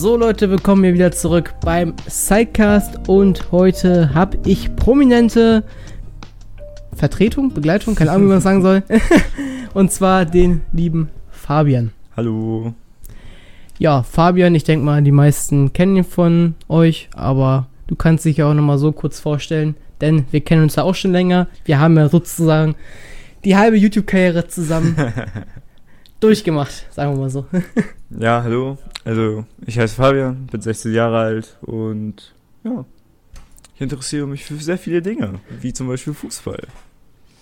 So Leute, willkommen hier wieder zurück beim Sidecast und heute habe ich prominente Vertretung, Begleitung, keine Ahnung, wie man sagen soll. und zwar den lieben Fabian. Hallo. Ja, Fabian, ich denke mal, die meisten kennen ihn von euch, aber du kannst dich ja auch nochmal so kurz vorstellen, denn wir kennen uns ja auch schon länger. Wir haben ja sozusagen die halbe YouTube-Karriere zusammen durchgemacht, sagen wir mal so. ja, hallo. Also, ich heiße Fabian, bin 16 Jahre alt und ja, ich interessiere mich für sehr viele Dinge, wie zum Beispiel Fußball.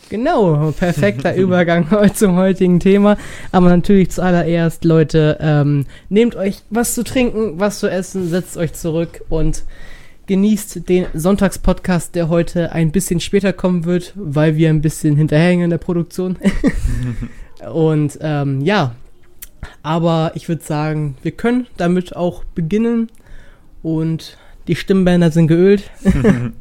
Genau, perfekter Übergang zum heutigen Thema. Aber natürlich zuallererst, Leute, ähm, nehmt euch was zu trinken, was zu essen, setzt euch zurück und genießt den Sonntagspodcast, der heute ein bisschen später kommen wird, weil wir ein bisschen hinterherhängen in der Produktion. und ähm, ja, aber ich würde sagen, wir können damit auch beginnen und die Stimmbänder sind geölt.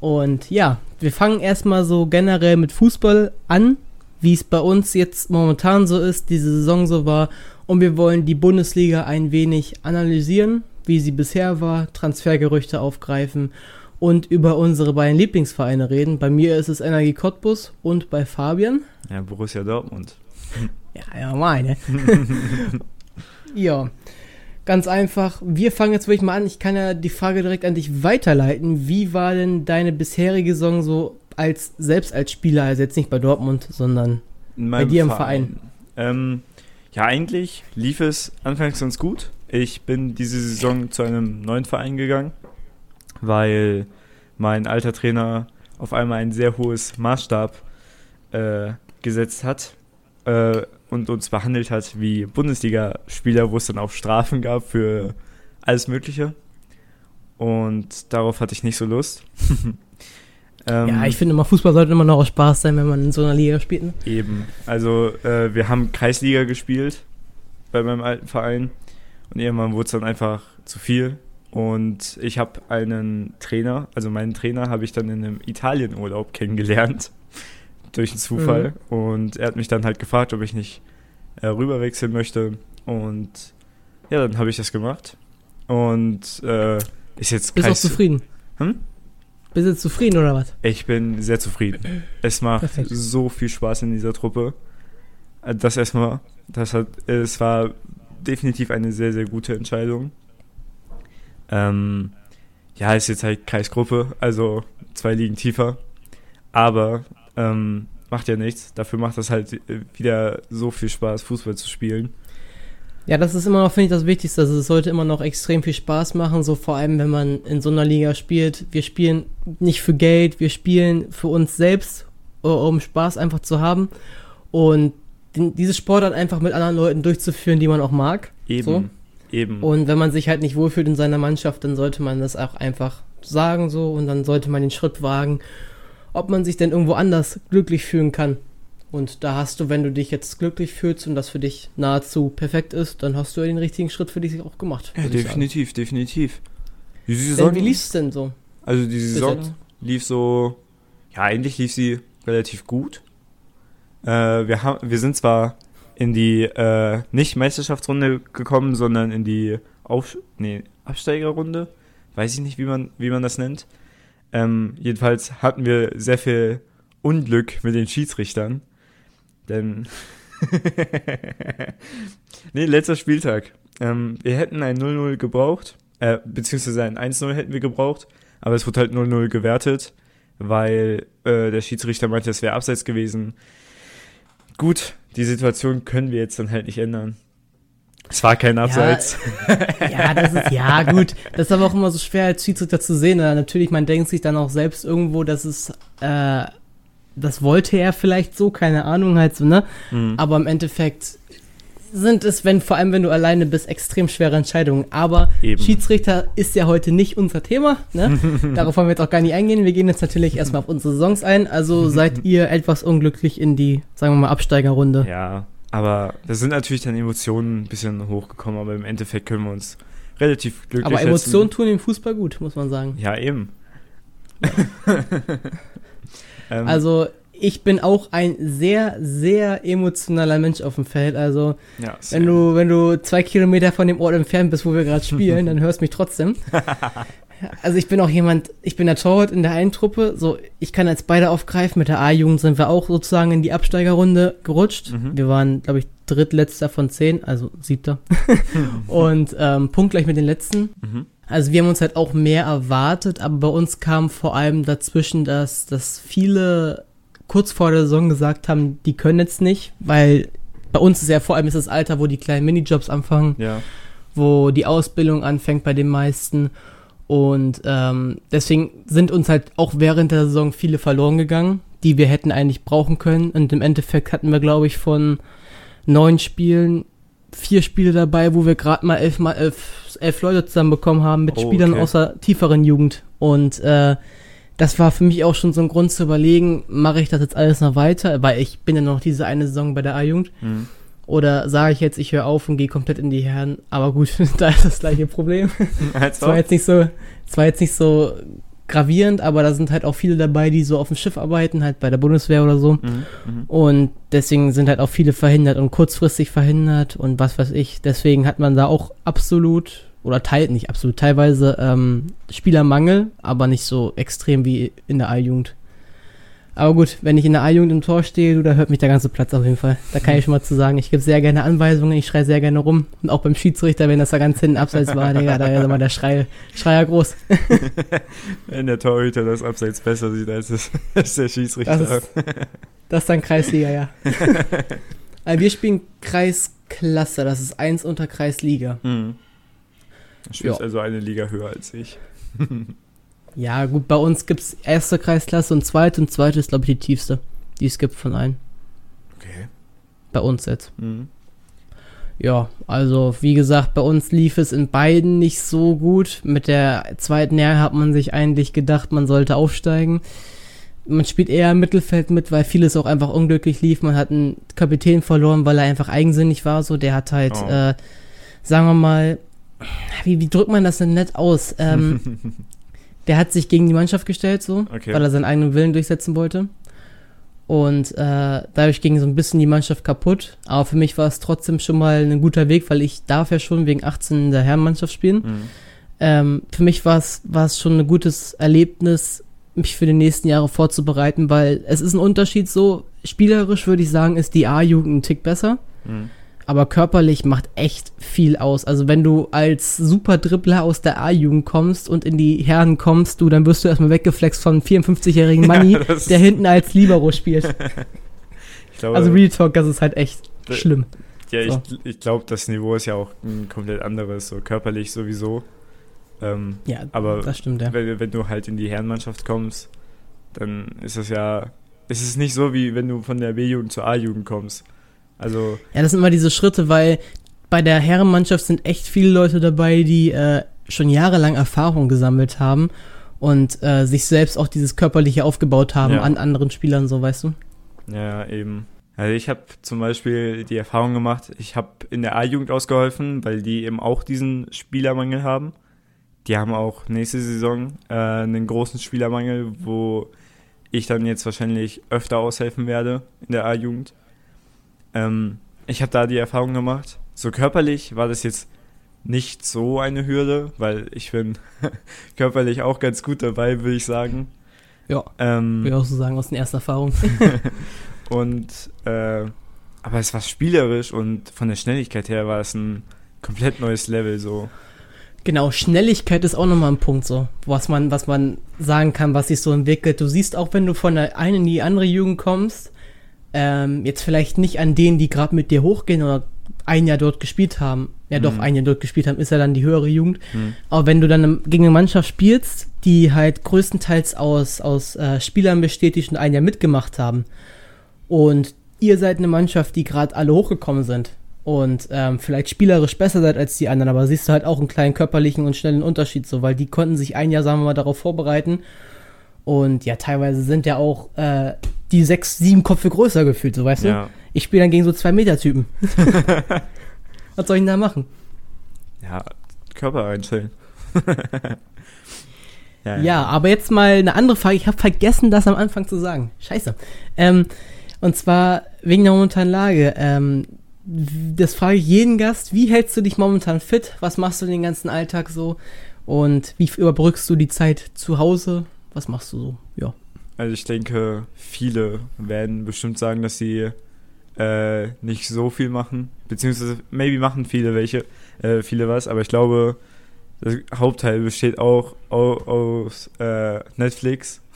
und ja, wir fangen erstmal so generell mit Fußball an, wie es bei uns jetzt momentan so ist, diese Saison so war. Und wir wollen die Bundesliga ein wenig analysieren, wie sie bisher war, Transfergerüchte aufgreifen und über unsere beiden Lieblingsvereine reden. Bei mir ist es Energie Cottbus und bei Fabian. Ja, Borussia Dortmund. Ja, ja, meine. ja. Ganz einfach, wir fangen jetzt wirklich mal an. Ich kann ja die Frage direkt an dich weiterleiten. Wie war denn deine bisherige Saison so als selbst als Spieler, also jetzt nicht bei Dortmund, sondern bei dir im Verein? Verein? Ähm, ja, eigentlich lief es anfangs ganz gut. Ich bin diese Saison zu einem neuen Verein gegangen, weil mein alter Trainer auf einmal ein sehr hohes Maßstab äh, gesetzt hat äh, und uns behandelt hat wie Bundesligaspieler, wo es dann auch Strafen gab für alles Mögliche. Und darauf hatte ich nicht so Lust. ähm, ja, ich finde immer, Fußball sollte immer noch auch Spaß sein, wenn man in so einer Liga spielt. Ne? Eben. Also, äh, wir haben Kreisliga gespielt bei meinem alten Verein. Und irgendwann wurde es dann einfach zu viel. Und ich habe einen Trainer, also meinen Trainer habe ich dann in einem Italienurlaub kennengelernt durch einen Zufall. Mhm. Und er hat mich dann halt gefragt, ob ich nicht äh, rüberwechseln möchte. Und ja, dann habe ich das gemacht. Und äh, ist jetzt Bist du auch zufrieden? Hm? Bist du zufrieden oder was? Ich bin sehr zufrieden. Es macht Perfekt. so viel Spaß in dieser Truppe. Äh, das erstmal, das hat, es war definitiv eine sehr, sehr gute Entscheidung. Ähm, ja, ist jetzt halt Kreisgruppe, also zwei Ligen tiefer. Aber ähm, macht ja nichts. Dafür macht das halt äh, wieder so viel Spaß, Fußball zu spielen. Ja, das ist immer noch, finde ich, das Wichtigste. Also es sollte immer noch extrem viel Spaß machen, so vor allem, wenn man in so einer Liga spielt. Wir spielen nicht für Geld, wir spielen für uns selbst, um Spaß einfach zu haben. Und den, dieses Sport dann einfach mit anderen Leuten durchzuführen, die man auch mag. Eben. So. Eben. Und wenn man sich halt nicht wohlfühlt in seiner Mannschaft, dann sollte man das auch einfach sagen so und dann sollte man den Schritt wagen ob man sich denn irgendwo anders glücklich fühlen kann. Und da hast du, wenn du dich jetzt glücklich fühlst und das für dich nahezu perfekt ist, dann hast du den richtigen Schritt für dich auch gemacht. Ja, definitiv, definitiv. Die Saison, wie lief es denn so? Also die Saison lief so, ja, eigentlich lief sie relativ gut. Äh, wir, haben, wir sind zwar in die äh, nicht Meisterschaftsrunde gekommen, sondern in die Auf nee, Absteigerrunde. Weiß ich nicht, wie man, wie man das nennt. Ähm, jedenfalls hatten wir sehr viel Unglück mit den Schiedsrichtern. Denn. nee, letzter Spieltag. Ähm, wir hätten ein 0-0 gebraucht, äh, beziehungsweise ein 1-0 hätten wir gebraucht, aber es wurde halt 0-0 gewertet, weil äh, der Schiedsrichter meinte, es wäre abseits gewesen. Gut, die Situation können wir jetzt dann halt nicht ändern. Es war kein Abseits. Ja, ja, das ist, ja, gut. Das ist aber auch immer so schwer als Schiedsrichter zu sehen. Natürlich, man denkt sich dann auch selbst irgendwo, dass es, äh, das wollte er vielleicht so, keine Ahnung halt so, ne? Mhm. Aber im Endeffekt sind es, wenn, vor allem wenn du alleine bist, extrem schwere Entscheidungen. Aber Eben. Schiedsrichter ist ja heute nicht unser Thema, ne? Darauf wollen wir jetzt auch gar nicht eingehen. Wir gehen jetzt natürlich erstmal auf unsere Saisons ein. Also seid ihr etwas unglücklich in die, sagen wir mal, Absteigerrunde. Ja, aber da sind natürlich dann Emotionen ein bisschen hochgekommen, aber im Endeffekt können wir uns relativ glücklich Aber Emotionen setzen. tun im Fußball gut, muss man sagen. Ja, eben. ähm. Also, ich bin auch ein sehr, sehr emotionaler Mensch auf dem Feld. Also, Ja, wenn du, wenn du zwei Kilometer von dem Ort entfernt bist, wo wir gerade spielen, dann hörst du mich trotzdem. Also ich bin auch jemand, ich bin der Torwart in der einen Truppe, so ich kann als beide aufgreifen. Mit der A-Jugend sind wir auch sozusagen in die Absteigerrunde gerutscht. Mhm. Wir waren, glaube ich, drittletzter von zehn, also siebter. Und ähm, punktgleich mit den letzten. Mhm. Also wir haben uns halt auch mehr erwartet, aber bei uns kam vor allem dazwischen, dass, dass viele kurz vor der Saison gesagt haben, die können jetzt nicht, weil bei uns ist ja vor allem ist das Alter, wo die kleinen Minijobs anfangen, Ja. wo die Ausbildung anfängt bei den meisten. Und ähm, deswegen sind uns halt auch während der Saison viele verloren gegangen, die wir hätten eigentlich brauchen können. Und im Endeffekt hatten wir, glaube ich, von neun Spielen vier Spiele dabei, wo wir gerade mal elf, mal elf, elf Leute zusammenbekommen haben mit Oh, Spielern okay. aus der tieferen Jugend. Und äh, das war für mich auch schon so ein Grund zu überlegen, mache ich das jetzt alles noch weiter, weil ich bin ja noch diese eine Saison bei der A-Jugend. Mhm. Oder sage ich jetzt, ich höre auf und gehe komplett in die Herren. Aber gut, da ist das gleiche Problem. Es war jetzt nicht so, es war jetzt nicht so gravierend, aber da sind halt auch viele dabei, die so auf dem Schiff arbeiten, halt bei der Bundeswehr oder so. Mhm. Mhm. Und deswegen sind halt auch viele verhindert und kurzfristig verhindert und was weiß ich. Deswegen hat man da auch absolut, oder teilt nicht absolut, teilweise ähm, Spielermangel, aber nicht so extrem wie in der A-Jugend. Aber gut, wenn ich in der A-Jugend im Tor stehe, du, da hört mich der ganze Platz auf jeden Fall. Da kann ich schon mal zu sagen. Ich gebe sehr gerne Anweisungen, ich schreie sehr gerne rum. Und auch beim Schiedsrichter, wenn das da ganz hinten abseits war, Digga, da ist immer der Schrei, Schreier groß. Wenn der Torhüter das Abseits besser sieht als, es, als der Schiedsrichter. Das ist, das ist dann Kreisliga, ja. Also wir spielen Kreisklasse, das ist eins unter Kreisliga. mhm. Du spielst Ja. also eine Liga höher als ich. Ja, gut, bei uns gibt's erste Kreisklasse und zweite und zweite ist, glaube ich, die tiefste, die es gibt von allen. Okay. Bei uns jetzt. Mhm. Ja, also wie gesagt, bei uns lief es in beiden nicht so gut. Mit der zweiten Jahr hat man sich eigentlich gedacht, man sollte aufsteigen. Man spielt eher im Mittelfeld mit, weil vieles auch einfach unglücklich lief. Man hat einen Kapitän verloren, weil er einfach eigensinnig war. So, der hat halt, Oh. äh, sagen wir mal, wie, wie drückt man das denn nett aus? Ähm, der hat sich gegen die Mannschaft gestellt, so, Okay. weil er seinen eigenen Willen durchsetzen wollte. Und äh, dadurch ging so ein bisschen die Mannschaft kaputt. Aber für mich war es trotzdem schon mal ein guter Weg, weil ich darf ja schon wegen 18 in der Herrenmannschaft spielen. Mhm. Ähm, für mich war es war es schon ein gutes Erlebnis, mich für die nächsten Jahre vorzubereiten, weil es ist ein Unterschied so, spielerisch würde ich sagen, ist die A-Jugend ein Tick besser, Mhm. Aber körperlich macht echt viel aus. Also wenn du als super Dribbler aus der A-Jugend kommst und in die Herren kommst, du, dann wirst du erstmal weggeflext von einem 54-jährigen Manni, Ja, das der hinten als Libero spielt. Glaube, Also Real Talk, das ist halt echt Da- schlimm. ja, so. ich, ich glaube, das Niveau ist ja auch ein komplett anderes, so körperlich sowieso. Ähm, Ja, aber das stimmt, ja. wenn, wenn du halt in die Herrenmannschaft kommst, dann ist es ja, es ist nicht so, wie wenn du von der B-Jugend zur A-Jugend kommst. Also, Ja, das sind immer diese Schritte, weil bei der Herrenmannschaft sind echt viele Leute dabei, die äh, schon jahrelang Erfahrung gesammelt haben und äh, sich selbst auch dieses körperliche aufgebaut haben Ja. an anderen Spielern, so weißt du. ja, eben. Also ich habe zum Beispiel die Erfahrung gemacht, ich habe in der A-Jugend ausgeholfen, weil die eben auch diesen Spielermangel haben. Die haben auch nächste Saison äh, einen großen Spielermangel, wo ich dann jetzt wahrscheinlich öfter aushelfen werde in der A-Jugend. Ähm, ich habe da die Erfahrung gemacht. So körperlich war das jetzt nicht so eine Hürde, weil ich bin körperlich auch ganz gut dabei, würde ich sagen. Ja, Ähm, würde ich auch so sagen aus den ersten Erfahrungen. und äh, aber es war spielerisch und von der Schnelligkeit her war es ein komplett neues Level so. Genau, Schnelligkeit ist auch nochmal ein Punkt so, was man, was man sagen kann, was sich so entwickelt. Du siehst auch, wenn du von der einen in die andere Jugend kommst, ähm, jetzt vielleicht nicht an denen, die gerade mit dir hochgehen oder ein Jahr dort gespielt haben. Ja, doch, Mhm. ein Jahr dort gespielt haben, ist ja dann die höhere Jugend. Hm. Aber wenn du dann gegen eine Mannschaft spielst, die halt größtenteils aus, aus äh, Spielern besteht, die schon ein Jahr mitgemacht haben, und ihr seid eine Mannschaft, die gerade alle hochgekommen sind und ähm, vielleicht spielerisch besser seid als die anderen, aber siehst du halt auch einen kleinen körperlichen und schnellen Unterschied so, weil die konnten sich ein Jahr, sagen wir mal, darauf vorbereiten. Und ja, teilweise sind ja auch äh, die sechs, sieben Köpfe größer gefühlt, so weißt du? Ja, Ich spiele dann gegen so zwei Meter Typen. Was soll ich denn da machen? ja, Körper einstellen. Ja, ja, aber jetzt mal eine andere Frage. Ich habe vergessen, das am Anfang zu sagen. Scheiße. Ähm, und zwar wegen der momentanen Lage. Ähm, das frage ich jeden Gast. Wie hältst du dich momentan fit? Was machst du den ganzen Alltag so? Und wie überbrückst du die Zeit zu Hause? Was machst du so? Ja. Also ich denke, viele werden bestimmt sagen, dass sie äh, nicht so viel machen. Beziehungsweise maybe machen viele welche, äh, viele was, aber ich glaube, der Hauptteil besteht auch aus äh, Netflix.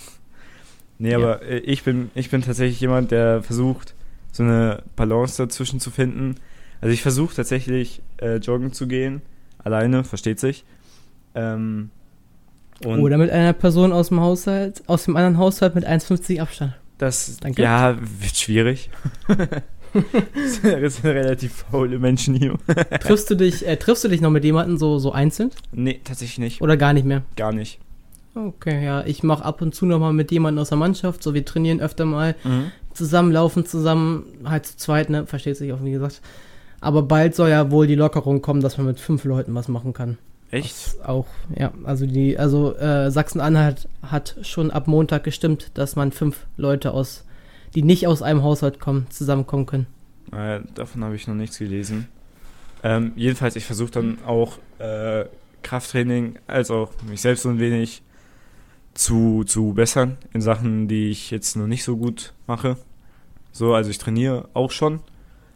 Nee, ja. aber äh, ich bin, ich bin tatsächlich jemand, der versucht, so eine Balance dazwischen zu finden. Also ich versuche tatsächlich äh, joggen zu gehen, alleine, versteht sich. Ähm, Oder mit einer Person aus dem Haushalt, aus dem anderen Haushalt mit 1,50 Abstand. Das, Danke. ja, wird schwierig. das sind relativ faule Menschen hier. triffst du dich, äh, triffst du dich noch mit jemandem so, so einzeln? Nee, tatsächlich nicht. Oder gar nicht mehr? Gar nicht. Okay, ja, ich mache ab und zu noch mal mit jemandem aus der Mannschaft, so wir trainieren öfter mal, mhm. zusammen laufen zusammen, halt zu zweit, ne, versteht sich auch, wie gesagt. Aber bald soll ja wohl die Lockerung kommen, dass man mit fünf Leuten was machen kann. Echt? Auch, ja, also die, also äh, Sachsen-Anhalt hat schon ab Montag gestimmt, dass man fünf Leute aus die nicht aus einem Haushalt kommen, zusammenkommen können. Äh, davon habe ich noch nichts gelesen. Ähm, jedenfalls, ich versuche dann auch äh, Krafttraining als auch mich selbst so ein wenig zu, zu bessern in Sachen, die ich jetzt noch nicht so gut mache. So, also ich trainiere auch schon,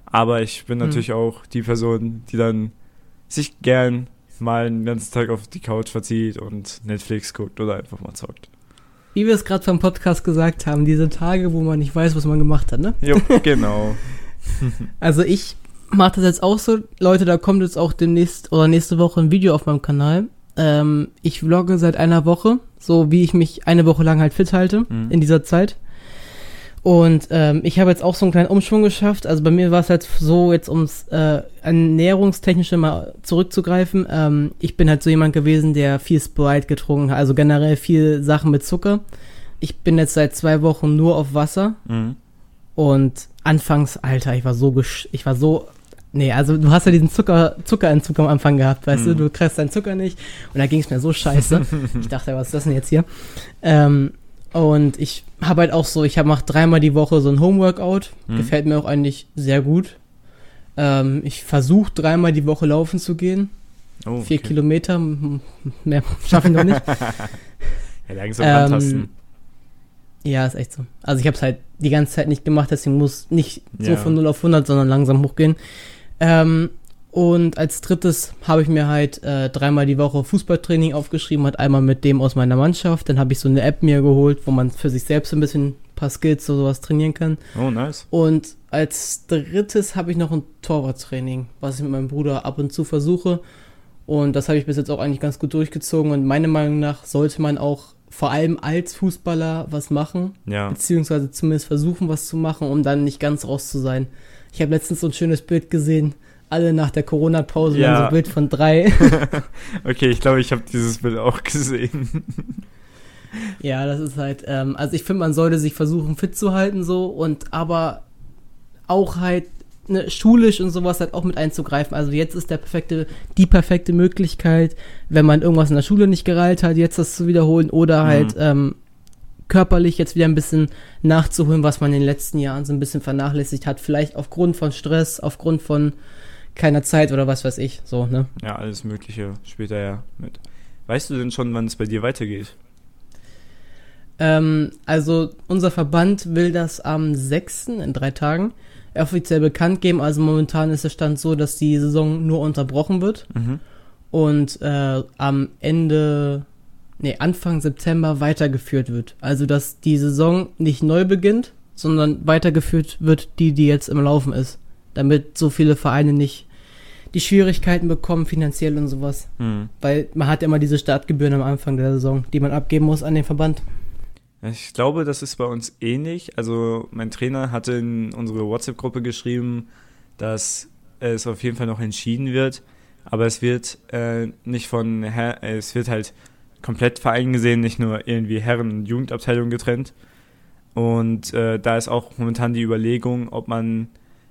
aber ich bin hm. natürlich mhm. auch die Person, die dann sich gern mal den ganzen Tag auf die Couch verzieht und Netflix guckt oder einfach mal zockt wie wir es gerade vom Podcast gesagt haben, diese Tage, wo man nicht weiß, was man gemacht hat, ne? Jo, genau. also ich mache das jetzt auch so. Leute, da kommt jetzt auch demnächst oder nächste Woche ein Video auf meinem Kanal. Ähm, ich vlogge seit einer Woche, so wie ich mich eine Woche lang halt fit halte mhm. in dieser Zeit. Und ähm, ich habe jetzt auch so einen kleinen Umschwung geschafft. Also bei mir war es halt so, jetzt ums äh, ernährungstechnische mal zurückzugreifen. Ähm, ich bin halt so jemand gewesen, der viel Sprite getrunken hat, also generell viel Sachen mit Zucker. Ich bin jetzt seit zwei Wochen nur auf Wasser. Mhm. Und anfangs, Alter, ich war so, ich war so Nee, also du hast ja diesen Zucker, Zuckerentzug am Anfang gehabt, weißt mm. du, du kriegst deinen Zucker nicht und da ging es mir so scheiße. ich dachte, was ist das denn jetzt hier? Ähm, und ich habe halt auch so, ich mache dreimal die Woche so ein Homeworkout. Mhm. Gefällt mir auch eigentlich sehr gut. Ähm, ich versuche dreimal die Woche laufen zu gehen. Oh, Vier okay. Kilometer, mehr schaffe ich noch nicht. ja, langsam ähm, antasten. Ja, ist echt so. Also ich habe es halt die ganze Zeit nicht gemacht, deswegen muss nicht so von 0 auf 100, sondern langsam hochgehen. Ähm, und als drittes habe ich mir halt äh, dreimal die Woche Fußballtraining aufgeschrieben, hat einmal mit dem aus meiner Mannschaft. Dann habe ich so eine App mir geholt, wo man für sich selbst ein bisschen ein paar Skills oder sowas trainieren kann. Oh, nice. Und als drittes habe ich noch ein Torwarttraining, was ich mit meinem Bruder ab und zu versuche. Und das habe ich bis jetzt auch eigentlich ganz gut durchgezogen. Und meiner Meinung nach sollte man auch vor allem als Fußballer was machen. Ja. Beziehungsweise zumindest versuchen, was zu machen, um dann nicht ganz raus zu sein. Ich habe letztens so ein schönes Bild gesehen alle nach der Corona-Pause ja. so ein Bild von drei. okay, ich glaube, ich habe dieses Bild auch gesehen. ja, das ist halt, ähm, also ich finde, man sollte sich versuchen, fit zu halten so und aber auch halt ne, schulisch und sowas halt auch mit einzugreifen. Also jetzt ist der perfekte, die perfekte Möglichkeit, wenn man irgendwas in der Schule nicht gereilt hat, jetzt das zu wiederholen oder mhm. halt ähm, körperlich jetzt wieder ein bisschen nachzuholen, was man in den letzten Jahren so ein bisschen vernachlässigt hat. Vielleicht aufgrund von Stress, aufgrund von keiner Zeit oder was weiß ich, so, ne? Ja, alles Mögliche später ja mit. Weißt du denn schon, wann es bei dir weitergeht? Ähm, also, unser Verband will das am 6. in drei Tagen offiziell bekannt geben. Also, momentan ist der Stand so, dass die Saison nur unterbrochen wird. Mhm. Und äh, am Ende, nee, Anfang September weitergeführt wird. Also, dass die Saison nicht neu beginnt, sondern weitergeführt wird, die, die jetzt im Laufen ist. Damit so viele Vereine nicht die Schwierigkeiten bekommen, finanziell und sowas. Mhm. Weil man hat immer diese Startgebühren am Anfang der Saison, die man abgeben muss an den Verband. Ich glaube, das ist bei uns ähnlich. Also mein Trainer hatte in unsere WhatsApp-Gruppe geschrieben, dass es auf jeden Fall noch entschieden wird, aber es wird äh, nicht von Her es wird halt komplett Verein gesehen, nicht nur irgendwie Herren- und Jugendabteilung getrennt. Und äh, da ist auch momentan die Überlegung, ob man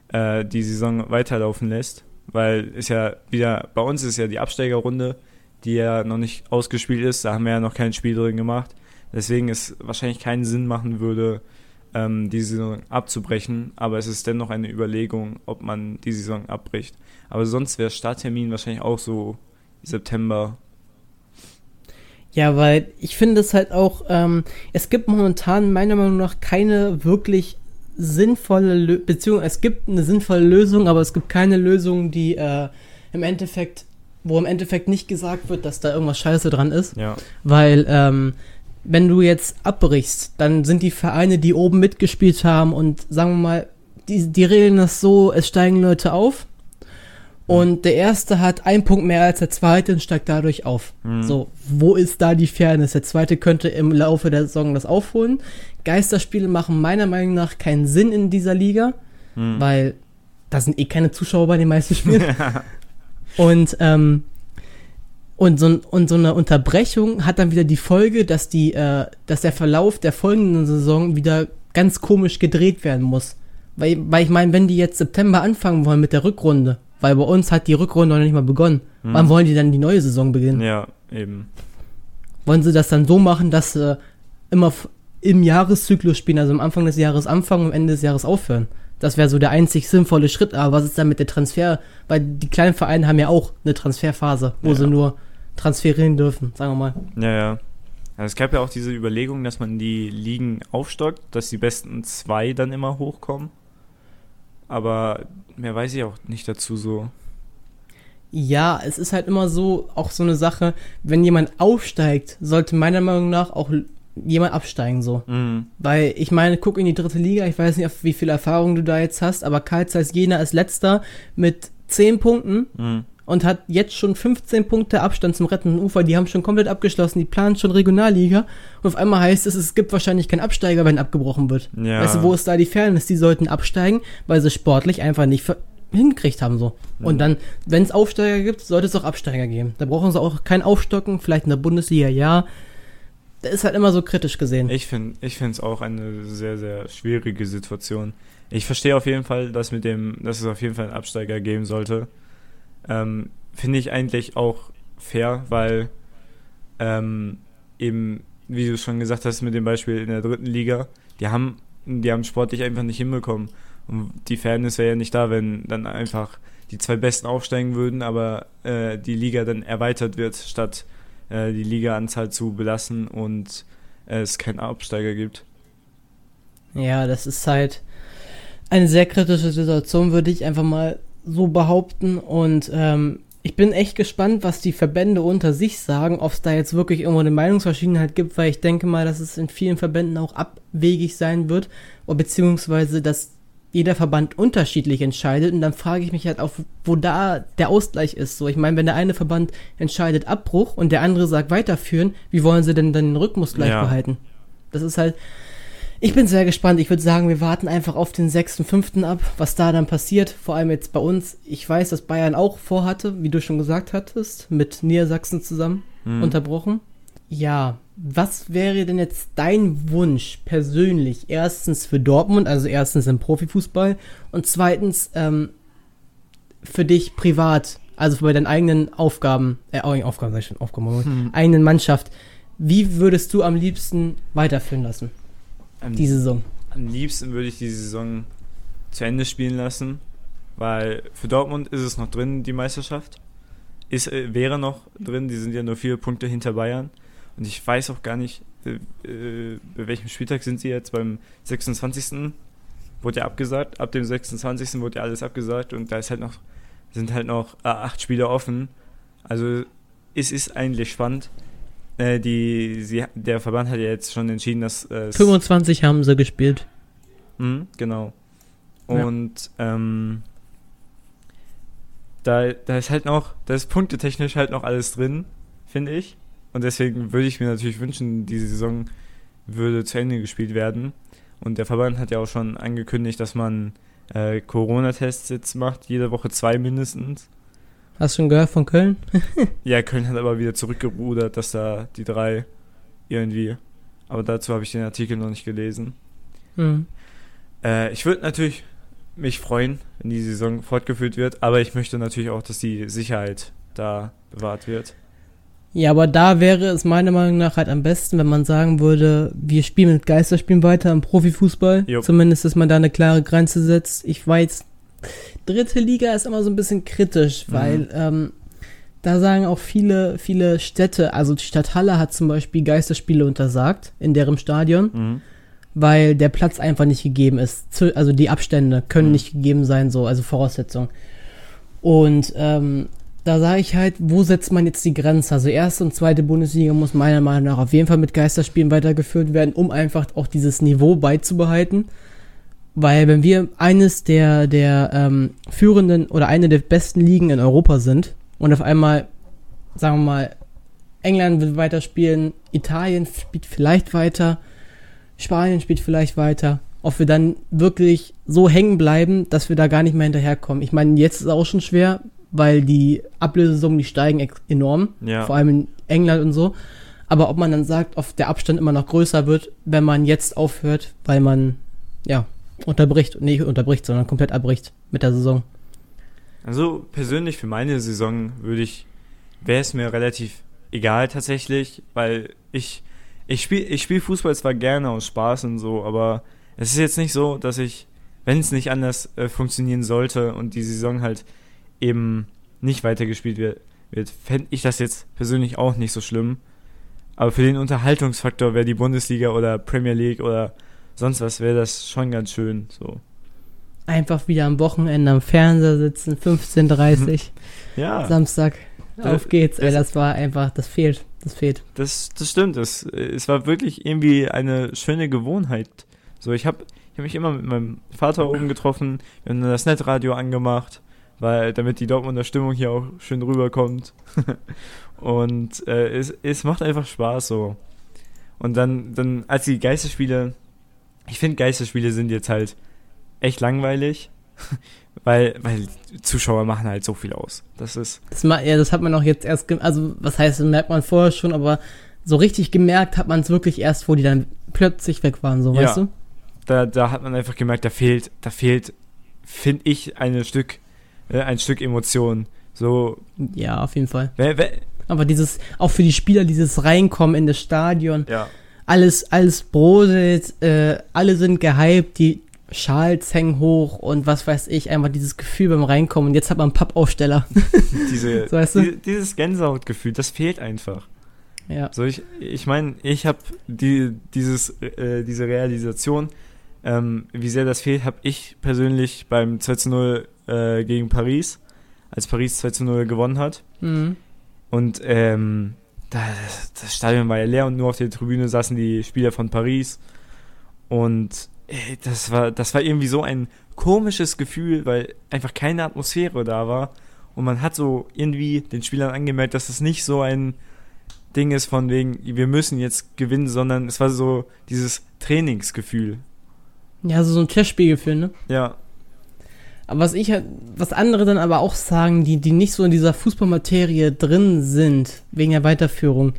äh, die Saison weiterlaufen lässt weil ist ja wieder, bei uns ist ja die Absteigerrunde die ja noch nicht ausgespielt ist. Da haben wir ja noch kein Spiel drin gemacht. Deswegen es wahrscheinlich keinen Sinn machen würde, ähm, die Saison abzubrechen. Aber es ist dennoch eine Überlegung, ob man die Saison abbricht. Aber sonst wäre Starttermin wahrscheinlich auch so September. Ja, weil ich finde es halt auch, ähm, es gibt momentan meiner Meinung nach keine wirklich sinnvolle, Beziehung, es gibt eine sinnvolle Lösung, aber es gibt keine Lösung, die äh, im Endeffekt, wo im Endeffekt nicht gesagt wird, dass da irgendwas scheiße dran ist. Ja. Weil, ähm, wenn du jetzt abbrichst, dann sind die Vereine, die oben mitgespielt haben und sagen wir mal, die, die regeln das so, es steigen Leute auf und der erste hat einen Punkt mehr als der zweite und steigt dadurch auf. Mhm. So, wo ist da die Fairness? Der zweite könnte im Laufe der Saison das aufholen. Geisterspiele machen meiner Meinung nach keinen Sinn in dieser Liga, Hm. weil da sind eh keine Zuschauer bei den meisten Spielen. Und, ähm, und, so, und so eine Unterbrechung hat dann wieder die Folge, dass, die, äh, dass der Verlauf der folgenden Saison wieder ganz komisch gedreht werden muss. Weil, weil ich meine, wenn die jetzt September anfangen wollen mit der Rückrunde, weil bei uns hat die Rückrunde noch nicht mal begonnen, Hm. wann wollen die dann die neue Saison beginnen? Ja, eben. Wollen sie das dann so machen, dass sie immer f- im Jahreszyklus spielen, also am Anfang des Jahres anfangen und am Ende des Jahres aufhören? Das wäre so der einzig sinnvolle Schritt, aber was ist dann mit der Transfer? Weil die kleinen Vereine haben ja auch eine Transferphase, wo Ja. sie nur transferieren dürfen, sagen wir mal. Ja, ja. Also es gab ja auch diese Überlegung, dass man die Ligen aufstockt, dass die besten zwei dann immer hochkommen. Aber mehr weiß ich auch nicht dazu so. Ja, es ist halt immer so, auch so eine Sache, wenn jemand aufsteigt, sollte meiner Meinung nach auch jemand absteigen so. Mhm. Weil ich meine, guck in die dritte Liga, ich weiß nicht, auf wie viel Erfahrung du da jetzt hast, aber Karl Zeiss Jena ist letzter mit 10 Punkten Mhm. Und hat jetzt schon 15 Punkte Abstand zum rettenden Ufer. Die haben schon komplett abgeschlossen, die planen schon Regionalliga. Und auf einmal heißt es, es gibt wahrscheinlich keinen Absteiger, wenn abgebrochen wird. Ja. Weißt du, wo ist da die Fairness? Die sollten absteigen, weil sie sportlich einfach nicht hingekriegt haben so. Und Mhm. dann, wenn es Aufsteiger gibt, sollte es auch Absteiger geben. Da brauchen sie auch kein Aufstocken, vielleicht in der Bundesliga ja. Das ist halt immer so kritisch gesehen. Ich finde ich es auch eine sehr, sehr schwierige Situation. Ich verstehe auf jeden Fall, dass mit dem, dass es auf jeden Fall einen Absteiger geben sollte. Ähm, finde ich eigentlich auch fair, weil ähm, eben, wie du schon gesagt hast, mit dem Beispiel in der dritten Liga, die haben, die haben sportlich einfach nicht hinbekommen. Und die Fairness wäre ja nicht da, wenn dann einfach die zwei Besten aufsteigen würden, aber äh, die Liga dann erweitert wird, statt äh, die Ligaanzahl zu belassen und äh, es keinen Absteiger gibt. Ja, das ist halt eine sehr kritische Situation, würde ich einfach mal so behaupten. Und ähm, ich bin echt gespannt, was die Verbände unter sich sagen, ob es da jetzt wirklich irgendwo eine Meinungsverschiedenheit gibt, weil ich denke mal, dass es in vielen Verbänden auch abwegig sein wird, oder beziehungsweise dass jeder Verband unterschiedlich entscheidet. Und dann frage ich mich halt auch, wo da der Ausgleich ist. So, ich meine, wenn der eine Verband entscheidet Abbruch und der andere sagt weiterführen, wie wollen sie denn dann den Rhythmus gleich Ja. behalten? Das ist halt. Ich bin sehr gespannt. Ich würde sagen, wir warten einfach auf den 6.5. ab, was da dann passiert. Vor allem jetzt bei uns. Ich weiß, dass Bayern auch vorhatte, wie du schon gesagt hattest, mit Niedersachsen zusammen Hm. unterbrochen. Ja, was wäre denn jetzt dein Wunsch persönlich? Erstens für Dortmund, also erstens im Profifußball und zweitens ähm, für dich privat, also bei deinen eigenen Aufgaben, äh, Aufgaben, sag ich schon, Aufgaben, Hm. eigenen Mannschaft. Wie würdest du am liebsten weiterführen lassen, Am, die Saison? am liebsten würde ich die Saison zu Ende spielen lassen, weil für Dortmund ist es noch drin, die Meisterschaft. Ist, äh, wäre noch drin, die sind ja nur vier Punkte hinter Bayern. Und ich weiß auch gar nicht, äh, bei welchem Spieltag sind sie jetzt? Beim 26. Wurde ja abgesagt. Ab dem 26. wurde ja alles abgesagt und da ist halt noch, sind halt noch äh, acht Spiele offen. Also es ist eigentlich spannend. Äh, die, sie, der Verband hat ja jetzt schon entschieden, dass äh, es 25 haben sie gespielt. Mhm, genau. Ja. Und ähm, da, da ist halt noch, da ist punktetechnisch halt noch alles drin, finde ich. Und deswegen würde ich mir natürlich wünschen, diese Saison würde zu Ende gespielt werden. Und der Verband hat ja auch schon angekündigt, dass man äh, Corona-Tests jetzt macht, jede Woche zwei mindestens. Hast du schon gehört von Köln? Ja, Köln hat aber wieder zurückgerudert, dass da die drei irgendwie. Aber dazu habe ich den Artikel noch nicht gelesen. Hm. Äh, ich würde natürlich mich freuen, wenn die Saison fortgeführt wird, aber ich möchte natürlich auch, dass die Sicherheit da bewahrt wird. Ja, aber da wäre es meiner Meinung nach halt am besten, wenn man sagen würde, wir spielen mit Geisterspielen weiter im Profifußball. Jo. Zumindest, dass man da eine klare Grenze setzt. Ich weiß, dritte Liga ist immer so ein bisschen kritisch, Mhm. weil ähm, da sagen auch viele, viele Städte, also die Stadt Halle hat zum Beispiel Geisterspiele untersagt in deren Stadion, Mhm. weil der Platz einfach nicht gegeben ist. Also die Abstände können Mhm. nicht gegeben sein, so, also Voraussetzung. Und ähm, da sage ich halt, wo setzt man jetzt die Grenze? Also erste und zweite Bundesliga muss meiner Meinung nach auf jeden Fall mit Geisterspielen weitergeführt werden, um einfach auch dieses Niveau beizubehalten. Weil wenn wir eines der, der ähm, führenden oder eine der besten Ligen in Europa sind und auf einmal, sagen wir mal, England wird weiterspielen, Italien spielt vielleicht weiter, Spanien spielt vielleicht weiter, ob wir dann wirklich so hängen bleiben, dass wir da gar nicht mehr hinterherkommen. Ich meine, jetzt ist es auch schon schwer, weil die Ablösesummen, die steigen enorm, Ja. vor allem in England und so. Aber ob man dann sagt, ob der Abstand immer noch größer wird, wenn man jetzt aufhört, weil man, ja, unterbricht, nicht unterbricht, sondern komplett abbricht mit der Saison. Also persönlich für meine Saison würde ich, wäre es mir relativ egal tatsächlich, weil ich, ich spiele ich spiel Fußball zwar gerne aus Spaß und so, aber es ist jetzt nicht so, dass ich, wenn es nicht anders äh, funktionieren sollte und die Saison halt eben nicht weitergespielt wird, wird fände ich das jetzt persönlich auch nicht so schlimm. Aber für den Unterhaltungsfaktor wäre die Bundesliga oder Premier League oder sonst was, wäre das schon ganz schön. So. Einfach wieder am Wochenende am Fernseher sitzen, 15.30 Ja. Samstag. Auf geht's, ey, das- war einfach, das fehlt, das fehlt. Das, das stimmt. Es, es war wirklich irgendwie eine schöne Gewohnheit. So, ich habe ich hab mich immer mit meinem Vater oben getroffen, wir haben dann das Netradio angemacht, weil damit die Dortmunder Stimmung hier auch schön rüberkommt. Und äh, es, es macht einfach Spaß so. Und dann, dann als die Geisterspiele, ich finde Geisterspiele sind jetzt halt echt langweilig, weil, weil Zuschauer machen halt so viel aus. Das ist, Das, ja, das hat man auch jetzt erst, also was heißt, das merkt man vorher schon, aber so richtig gemerkt hat man es wirklich erst, wo die dann plötzlich weg waren, so, Ja. weißt du? da, da hat man einfach gemerkt, da fehlt, da fehlt, finde ich, eine Stück, äh, ein Stück Emotion. So, Ja, auf jeden Fall. wer, wer, Aber dieses, auch für die Spieler, dieses Reinkommen in das Stadion, ja, alles, alles brodelt, äh, alle sind gehypt, die Schals hängen hoch und was weiß ich, einfach dieses Gefühl beim Reinkommen. Und jetzt hat man einen Pappaufsteller. diese, So, weißt du? die, dieses Gänsehautgefühl, das fehlt einfach. ja. So, ich, ich meine, ich habe die, dieses, äh, diese Realisation, ähm, wie sehr das fehlt, habe ich persönlich beim 2 zu 0 äh, gegen Paris, als Paris 2 zu 0 gewonnen hat. Mhm. Und ähm, da, das Stadion war ja leer und nur auf der Tribüne saßen die Spieler von Paris. Und ey, das war, das war irgendwie so ein komisches Gefühl, weil einfach keine Atmosphäre da war. Und man hat so irgendwie den Spielern angemerkt, dass es nicht so ein Ding ist von wegen, wir müssen jetzt gewinnen, sondern es war so dieses Trainingsgefühl. Ja, so, so ein Testspielgefühl, ne? Ja, Aber was ich halt, was andere dann aber auch sagen, die, die nicht so in dieser Fußballmaterie drin sind, wegen der Weiterführung,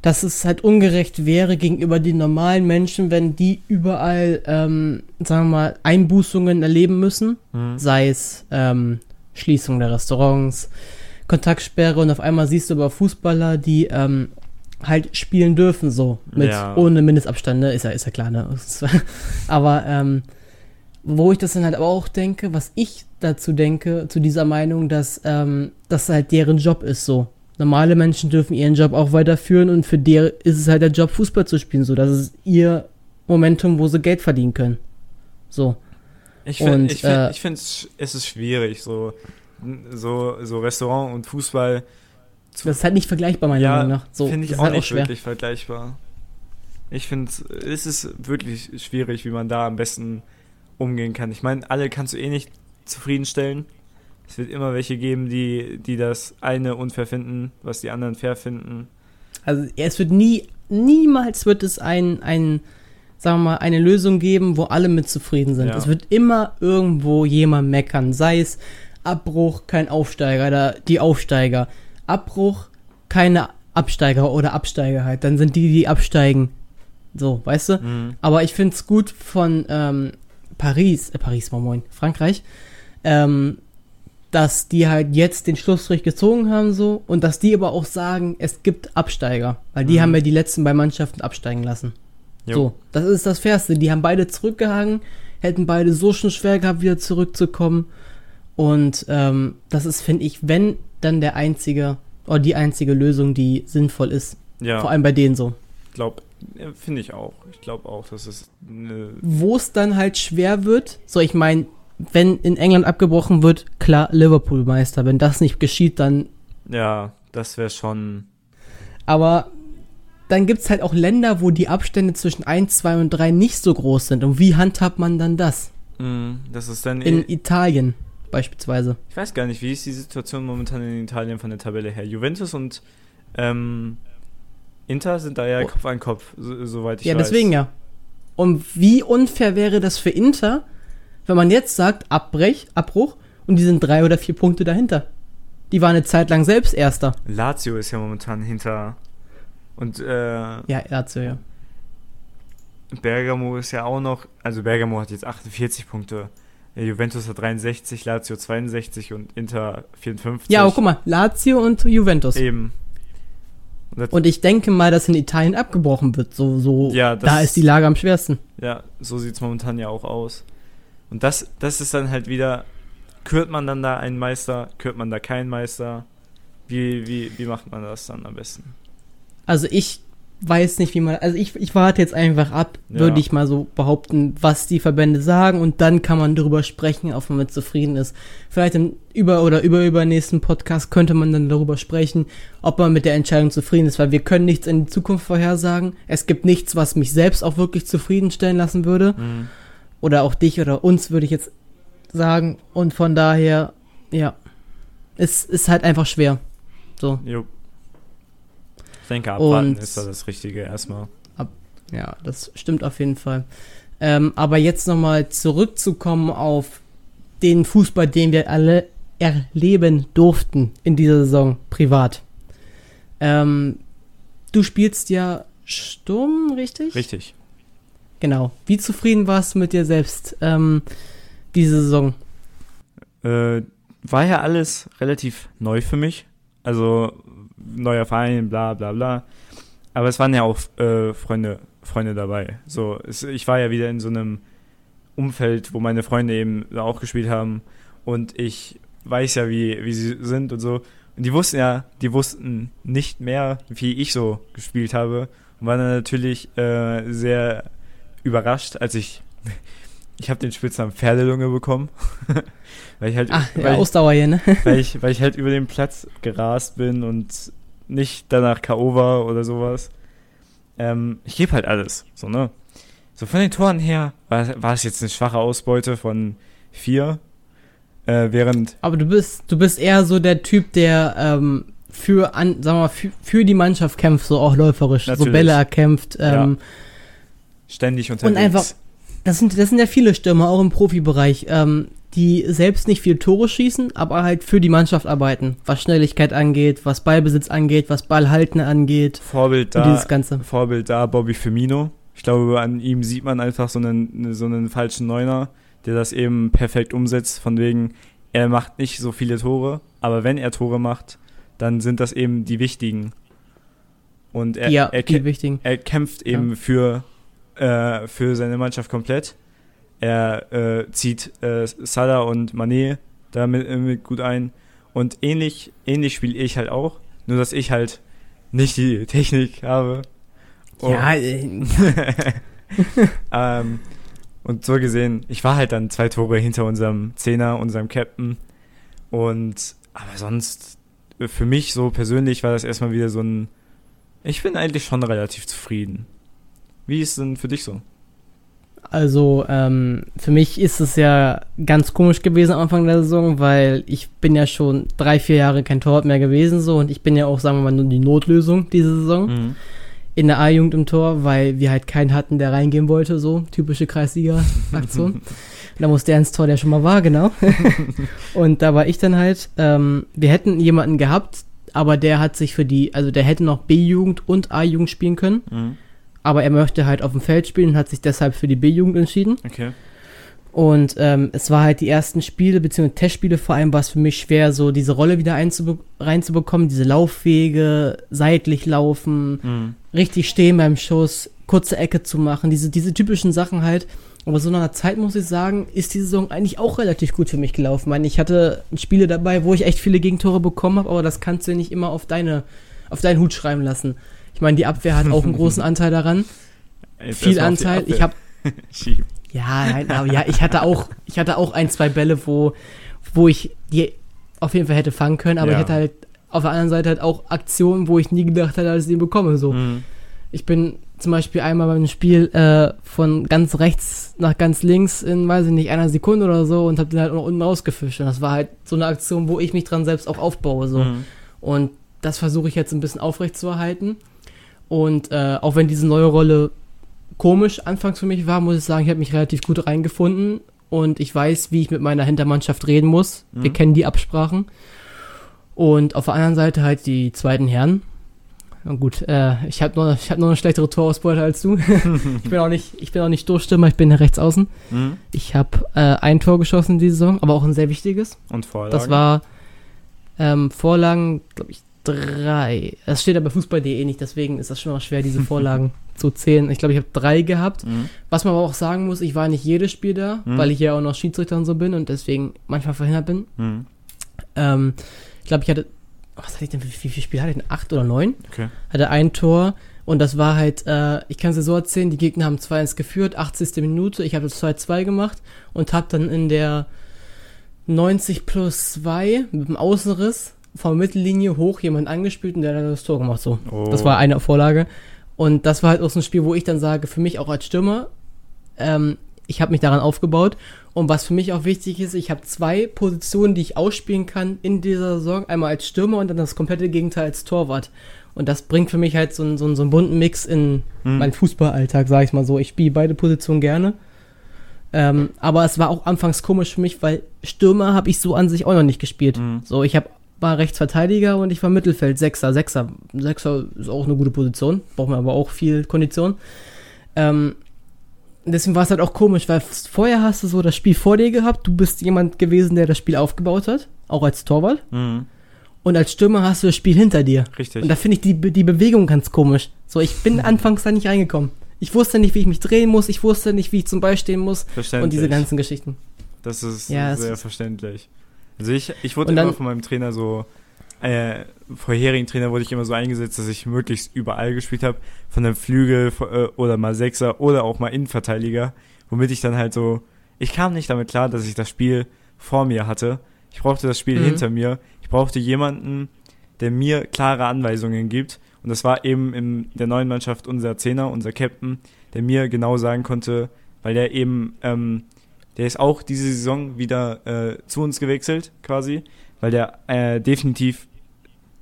dass es halt ungerecht wäre gegenüber den normalen Menschen, wenn die überall, ähm, sagen wir mal, Einbußungen erleben müssen, mhm. sei es ähm, Schließung der Restaurants, Kontaktsperre und auf einmal siehst du aber Fußballer, die ähm, halt spielen dürfen, so, mit Ja. ohne Mindestabstand, ne? Ist ja, ist ja klar, ne? aber ähm, wo ich das dann halt aber auch denke, was ich dazu denke, zu dieser Meinung, dass ähm, das halt deren Job ist so. Normale Menschen dürfen ihren Job auch weiterführen und für die ist es halt der Job, Fußball zu spielen. So, das ist ihr Momentum, wo sie Geld verdienen können. So. Ich finde, ich find, äh, find, es ist schwierig, so, so, so Restaurant und Fußball Das ist halt nicht vergleichbar, meiner Ja, Meinung nach. So, finde ich auch halt nicht wirklich vergleichbar. Ich finde, es ist wirklich schwierig, wie man da am besten umgehen kann. Ich meine, alle kannst du eh nicht zufriedenstellen. Es wird immer welche geben, die, die das eine unfair finden, was die anderen fair finden. Also es wird nie, niemals wird es ein, ein, sagen wir mal, eine Lösung geben, wo alle mit zufrieden sind. Ja. Es wird immer irgendwo jemand meckern, sei es Abbruch, kein Aufsteiger oder die Aufsteiger. Abbruch, keine Absteiger oder Absteiger halt. Dann sind die, die absteigen. So, weißt du? Aber ich finde es gut von ähm, Paris, äh, Paris, moin, moin, Frankreich, ähm, dass die halt jetzt den Schlussstrich gezogen haben so und dass die aber auch sagen, es gibt Absteiger, weil die Mhm. haben ja die letzten beiden Mannschaften absteigen lassen. Jo. So, das ist das Fairste. Die haben beide zurückgehangen, hätten beide so schon schwer gehabt, wieder zurückzukommen. Und ähm, das ist, finde ich, wenn dann der einzige oder die einzige Lösung, die sinnvoll ist. Ja, Vor allem bei denen so. glaub, ja, finde ich auch. Ich glaube auch, dass es eine Wo es dann halt schwer wird, so ich meine, wenn in England abgebrochen wird, klar, Liverpool Meister. Wenn das nicht geschieht, dann Ja, das wäre schon. Aber dann gibt es halt auch Länder, wo die Abstände zwischen 1, 2 und 3 nicht so groß sind. Und wie handhabt man dann das? Mh, das ist dann. In Italien beispielsweise. ich weiß gar nicht, wie ist die Situation momentan in Italien von der Tabelle her? Juventus und ähm, Inter sind da ja Oh. Kopf an Kopf, so, soweit ich ja, weiß. deswegen ja. Und wie unfair wäre das für Inter, wenn man jetzt sagt, Abbrech, Abbruch und die sind drei oder vier Punkte dahinter. Die waren eine Zeit lang selbst Erster. Lazio ist ja momentan hinter. Und äh, Ja, Lazio, ja. Bergamo ist ja auch noch. Also Bergamo hat jetzt 48 Punkte. Juventus hat 63, Lazio 62 und Inter 54. Ja, aber guck mal, Lazio und Juventus. Eben. Und ich denke mal, dass in Italien abgebrochen wird. So, so, Ja, da ist die Lage am schwersten. ja, so sieht es momentan ja auch aus. Und das, das ist dann halt wieder. Kürt man dann da einen Meister? Kürt man da keinen Meister? Wie, wie, wie macht man das dann am besten? Also ich weiß nicht, wie man. Also ich, ich warte jetzt einfach ab, Ja. würde ich mal so behaupten, was die Verbände sagen und dann kann man darüber sprechen, ob man mit zufrieden ist. Vielleicht im über oder über übernächsten Podcast könnte man dann darüber sprechen, ob man mit der Entscheidung zufrieden ist, weil wir können nichts in die Zukunft vorhersagen. Es gibt nichts, was mich selbst auch wirklich zufriedenstellen lassen würde. Mhm. Oder auch dich oder uns, würde ich jetzt sagen. Und von daher, ja, es ist halt einfach schwer. So. Jo. Denke, abwarten ist da das Richtige erstmal. Ja, das stimmt auf jeden Fall. Ähm, aber jetzt nochmal zurückzukommen auf den Fußball, den wir alle erleben durften in dieser Saison privat. Ähm, du spielst ja Sturm, richtig? Richtig. Genau. Wie zufrieden warst du mit dir selbst ähm, diese Saison? Äh, war ja alles relativ neu für mich. Also neuer Verein, bla bla bla. Aber es waren ja auch äh, Freunde, Freunde dabei. So, es, ich war ja wieder in so einem Umfeld, wo meine Freunde eben auch gespielt haben. Und ich weiß ja, wie, wie sie sind und so. Und die wussten ja, die wussten nicht mehr, wie ich so gespielt habe. Und waren dann natürlich äh, sehr überrascht, als ich. Ich habe den Spitznamen Pferdelunge bekommen. weil ich halt. Ach, ja, weil, ich, Ausdauer hier, ne? weil, ich, weil ich halt über den Platz gerast bin und nicht danach K.O. war oder sowas. Ähm, ich gebe halt alles. So, ne? So von den Toren her war, war es jetzt eine schwache Ausbeute von vier. Äh, während. Aber du bist, du bist eher so der Typ, der ähm, für, an, sagen wir mal, für, für die Mannschaft kämpft, so auch läuferisch, so Natürlich. Bälle erkämpft. Ja. Ähm, ständig unterwegs. einfach- Das sind, das sind ja viele Stürmer, auch im Profibereich, ähm, die selbst nicht viel Tore schießen, aber halt für die Mannschaft arbeiten. Was Schnelligkeit angeht, was Ballbesitz angeht, was Ballhalten angeht. Vorbild Und da. dieses Ganze. Vorbild da Bobby Firmino. Ich glaube, an ihm sieht man einfach so einen, so einen falschen Neuner, der das eben perfekt umsetzt. Von wegen, er macht nicht so viele Tore, aber wenn er Tore macht, dann sind das eben die wichtigen. Und er, ja, er, er kämpft eben für, äh, für seine Mannschaft komplett. Er äh, zieht äh, Salah und Mané damit äh, gut ein. Und ähnlich, ähnlich spiele ich halt auch, nur dass ich halt nicht die Technik habe. Oh. Ja, äh, ähm, und so gesehen, ich war halt dann zwei Tore hinter unserem Zehner, unserem Captain. Und aber sonst, äh, für mich so persönlich war das erstmal wieder so ein. Ich bin eigentlich schon relativ zufrieden. Wie ist denn für dich so? Also, ähm, für mich ist es ja ganz komisch gewesen am Anfang der Saison, weil ich bin ja schon drei, vier Jahre kein Torwart mehr gewesen so und ich bin ja auch, sagen wir mal, nur die Notlösung diese Saison Mhm. in der A-Jugend im Tor, weil wir halt keinen hatten, der reingehen wollte, so typische Kreisliga-Aktion. da musste er ins Tor, der schon mal war, genau. und da war ich dann halt, ähm, wir hätten jemanden gehabt, aber der hat sich für die, also der hätte noch B-Jugend und A-Jugend spielen können, Mhm. Aber er möchte halt auf dem Feld spielen und hat sich deshalb für die B-Jugend entschieden. Okay. Und ähm, es war halt die ersten Spiele, beziehungsweise Testspiele vor allem, war es für mich schwer, so diese Rolle wieder reinzubekommen, diese Laufwege, seitlich laufen, mhm. richtig stehen beim Schuss, kurze Ecke zu machen, diese, diese typischen Sachen halt. Aber so nach einer Zeit muss ich sagen, ist die Saison eigentlich auch relativ gut für mich gelaufen. Ich meine, ich hatte Spiele dabei, wo ich echt viele Gegentore bekommen habe, aber das kannst du nicht immer auf deine, auf deinen Hut schreiben lassen. Ich meine, die Abwehr hat auch einen großen Anteil daran. Jetzt Viel Anteil. Ich habe Ja, nein, aber ja, ich hatte auch, ich hatte auch ein, zwei Bälle, wo, wo ich die auf jeden Fall hätte fangen können, aber ja. ich hatte halt auf der anderen Seite halt auch Aktionen, wo ich nie gedacht hätte, dass ich die bekomme. So. Mhm. Ich bin zum Beispiel einmal beim Spiel äh, von ganz rechts nach ganz links in, weiß ich nicht, einer Sekunde oder so und habe den halt noch unten rausgefischt. Und das war halt so eine Aktion, wo ich mich dran selbst auch aufbaue. So. Mhm. Und das versuche ich jetzt ein bisschen aufrecht zu erhalten. Und äh, auch wenn diese neue Rolle komisch anfangs für mich war, muss ich sagen, ich habe mich relativ gut reingefunden und ich weiß, wie ich mit meiner Hintermannschaft reden muss. Mhm. Wir kennen die Absprachen. Und auf der anderen Seite halt die zweiten Herren. Und gut, äh, ich habe noch, hab noch eine schlechtere Torausbeute als du. ich, bin auch nicht, ich bin auch nicht Durchstimmer, ich bin rechts außen. Mhm. Ich habe äh, ein Tor geschossen diese Saison, aber auch ein sehr wichtiges. Und Vorlagen? Das war ähm, Vorlagen, glaube ich, drei. Das steht aber Fußball.de nicht, deswegen ist das schon mal schwer, diese Vorlagen zu zählen. Ich glaube, ich habe drei gehabt. Mhm. Was man aber auch sagen muss, ich war nicht jedes Spiel da, mhm. weil ich ja auch noch Schiedsrichter und so bin und deswegen manchmal verhindert bin. Mhm. Ähm, ich glaube, ich hatte, was hatte ich denn, wie, wie viele Spiele hatte ich denn? Acht oder neun? Okay. Hatte ein Tor und das war halt, äh, ich kann es dir so erzählen, die Gegner haben 2-1 geführt, 80. Minute, ich habe 2-2 gemacht und habe dann in der 90 plus 2 mit dem Außenriss von Mittellinie hoch jemand angespielt und der hat das Tor gemacht. So. Oh. Das war eine Vorlage. Und das war halt auch so ein Spiel, wo ich dann sage, für mich auch als Stürmer, ähm, ich habe mich daran aufgebaut. Und was für mich auch wichtig ist, ich habe zwei Positionen, die ich ausspielen kann in dieser Saison. Einmal als Stürmer und dann das komplette Gegenteil als Torwart. Und das bringt für mich halt so, einen, so, einen, so einen bunten Mix in mhm. meinen Fußballalltag, sage ich mal so. Ich spiele beide Positionen gerne. Ähm, aber es war auch anfangs komisch für mich, weil Stürmer habe ich so an sich auch noch nicht gespielt. Mhm. So, ich habe war Rechtsverteidiger und ich war Mittelfeld, Sechser. Sechser, Sechser ist auch eine gute Position, braucht man aber auch viel Kondition. Ähm, deswegen war es halt auch komisch, weil vorher hast du so das Spiel vor dir gehabt, du bist jemand gewesen, der das Spiel aufgebaut hat, auch als Torwart. Mhm. Und als Stürmer hast du das Spiel hinter dir. Richtig. Und da finde ich die, die Bewegung ganz komisch. So, ich bin anfangs da nicht reingekommen. Ich wusste nicht, wie ich mich drehen muss, ich wusste nicht, wie ich zum Beispiel stehen muss. Und diese ganzen Geschichten. Das ist ja, sehr verständlich. Also ich, ich wurde dann, immer von meinem Trainer so, äh, vorherigen Trainer wurde ich immer so eingesetzt, dass ich möglichst überall gespielt habe, von dem Flügel äh, oder mal Sechser oder auch mal Innenverteidiger, womit ich dann halt so, ich kam nicht damit klar, dass ich das Spiel vor mir hatte. Ich brauchte das Spiel mhm. hinter mir. Ich brauchte jemanden, der mir klare Anweisungen gibt. Und das war eben in der neuen Mannschaft unser Zehner, unser Captain, der mir genau sagen konnte, weil der eben ähm, der ist auch diese Saison wieder äh, zu uns gewechselt, quasi, weil der äh, definitiv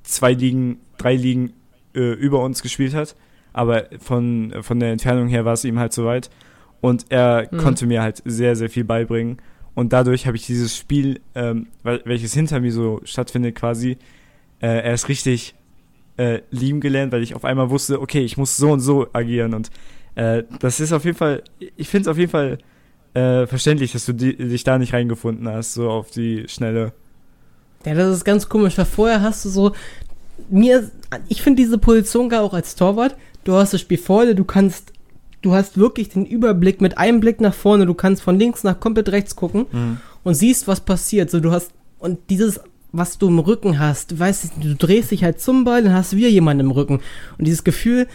zwei Ligen, drei Ligen äh, über uns gespielt hat. Aber von, von der Entfernung her war es ihm halt so weit. Und er mhm. konnte mir halt sehr, sehr viel beibringen. Und dadurch habe ich dieses Spiel, ähm, welches hinter mir so stattfindet, quasi, äh, erst richtig äh, lieben gelernt, weil ich auf einmal wusste, okay, ich muss so und so agieren. Und äh, das ist auf jeden Fall, ich finde es auf jeden Fall äh, verständlich, dass du die, dich da nicht reingefunden hast, so auf die Schnelle. Ja, das ist ganz komisch, weil vorher hast du so, mir, ich finde diese Position gar auch als Torwart, du hast das Spiel vor dir, du kannst, du hast wirklich den Überblick mit einem Blick nach vorne, du kannst von links nach komplett rechts gucken mhm. und siehst, was passiert, so du hast, und dieses, was du im Rücken hast, du weißt, du drehst dich halt zum Ball, dann hast du wieder jemanden im Rücken und dieses Gefühl,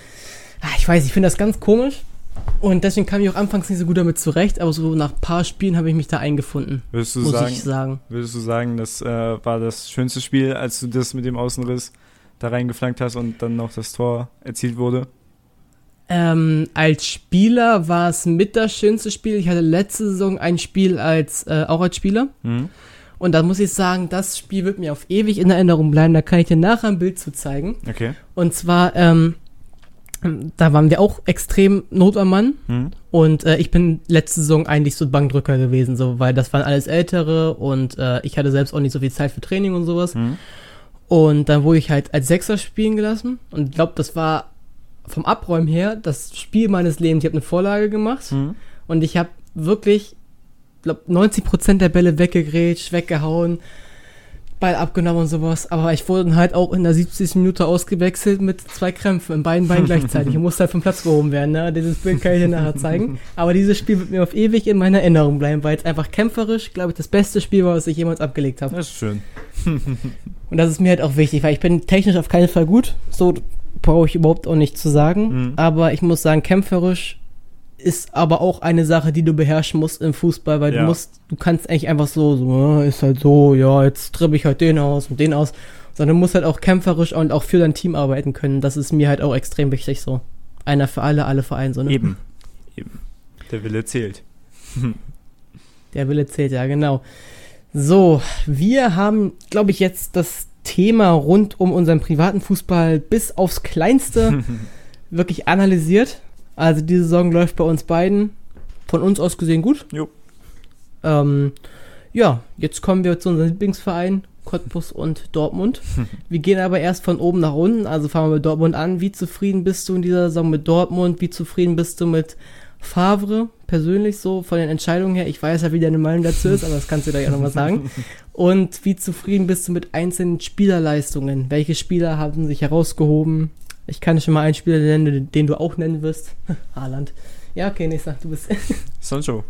ah, ich weiß, ich finde das ganz komisch, und deswegen kam ich auch anfangs nicht so gut damit zurecht, aber so nach ein paar Spielen habe ich mich da eingefunden. Würdest du muss sagen, ich sagen. Würdest du sagen, das äh, war das schönste Spiel, als du das mit dem Außenriss da reingeflankt hast und dann noch das Tor erzielt wurde? Ähm, als Spieler war es mit das schönste Spiel. Ich hatte letzte Saison ein Spiel als äh, auch als Spieler. Mhm. Und da muss ich sagen, das Spiel wird mir auf ewig in Erinnerung bleiben. Da kann ich dir nachher ein Bild zu zeigen. Okay. Und zwar, ähm, da waren wir auch extrem Not am Mann. Mhm. Und äh, ich bin letzte Saison eigentlich so Bankdrücker gewesen, so, weil das waren alles Ältere und äh, ich hatte selbst auch nicht so viel Zeit für Training und sowas. Mhm. Und dann wurde ich halt als Sechser spielen gelassen. Und ich glaube, das war vom Abräumen her das Spiel meines Lebens. Ich habe eine Vorlage gemacht mhm. und ich habe wirklich glaube 90% der Bälle weggegrätscht, weggehauen, Ball abgenommen und sowas. Aber ich wurde dann halt auch in der 70. Minute ausgewechselt mit zwei Krämpfen in beiden Beinen gleichzeitig. Ich musste halt vom Platz gehoben werden. Ne? Dieses Bild kann ich dir nachher zeigen. Aber dieses Spiel wird mir auf ewig in meiner Erinnerung bleiben, weil es einfach kämpferisch, glaube ich, das beste Spiel war, was ich jemals abgelegt habe. Das ist schön. und das ist mir halt auch wichtig, weil ich bin technisch auf keinen Fall gut. So brauche ich überhaupt auch nicht zu sagen. Mhm. Aber ich muss sagen, kämpferisch ist aber auch eine Sache, die du beherrschen musst im Fußball, weil ja. du musst, du kannst eigentlich einfach so, so, ist halt so, ja, jetzt trippe ich halt den aus und den aus, sondern du musst halt auch kämpferisch und auch für dein Team arbeiten können. Das ist mir halt auch extrem wichtig so. Einer für alle, alle für einen, so, ne? Eben. Eben. Der Wille zählt. Der Wille zählt, ja, genau. So, wir haben, glaube ich, jetzt das Thema rund um unseren privaten Fußball bis aufs Kleinste wirklich analysiert. Also diese Saison läuft bei uns beiden von uns aus gesehen gut. Jo. Ähm, ja, jetzt kommen wir zu unserem Lieblingsverein, Cottbus und Dortmund. Wir gehen aber erst von oben nach unten, also fangen wir mit Dortmund an. Wie zufrieden bist du in dieser Saison mit Dortmund? Wie zufrieden bist du mit Favre persönlich so von den Entscheidungen her? Ich weiß ja, wie deine Meinung dazu ist, aber das kannst du gleich auch nochmal sagen. Und wie zufrieden bist du mit einzelnen Spielerleistungen? Welche Spieler haben sich herausgehoben? Ich kann schon mal einen Spieler nennen, den du auch nennen wirst. Haaland. Ja, okay, nächster, du bist. Sancho.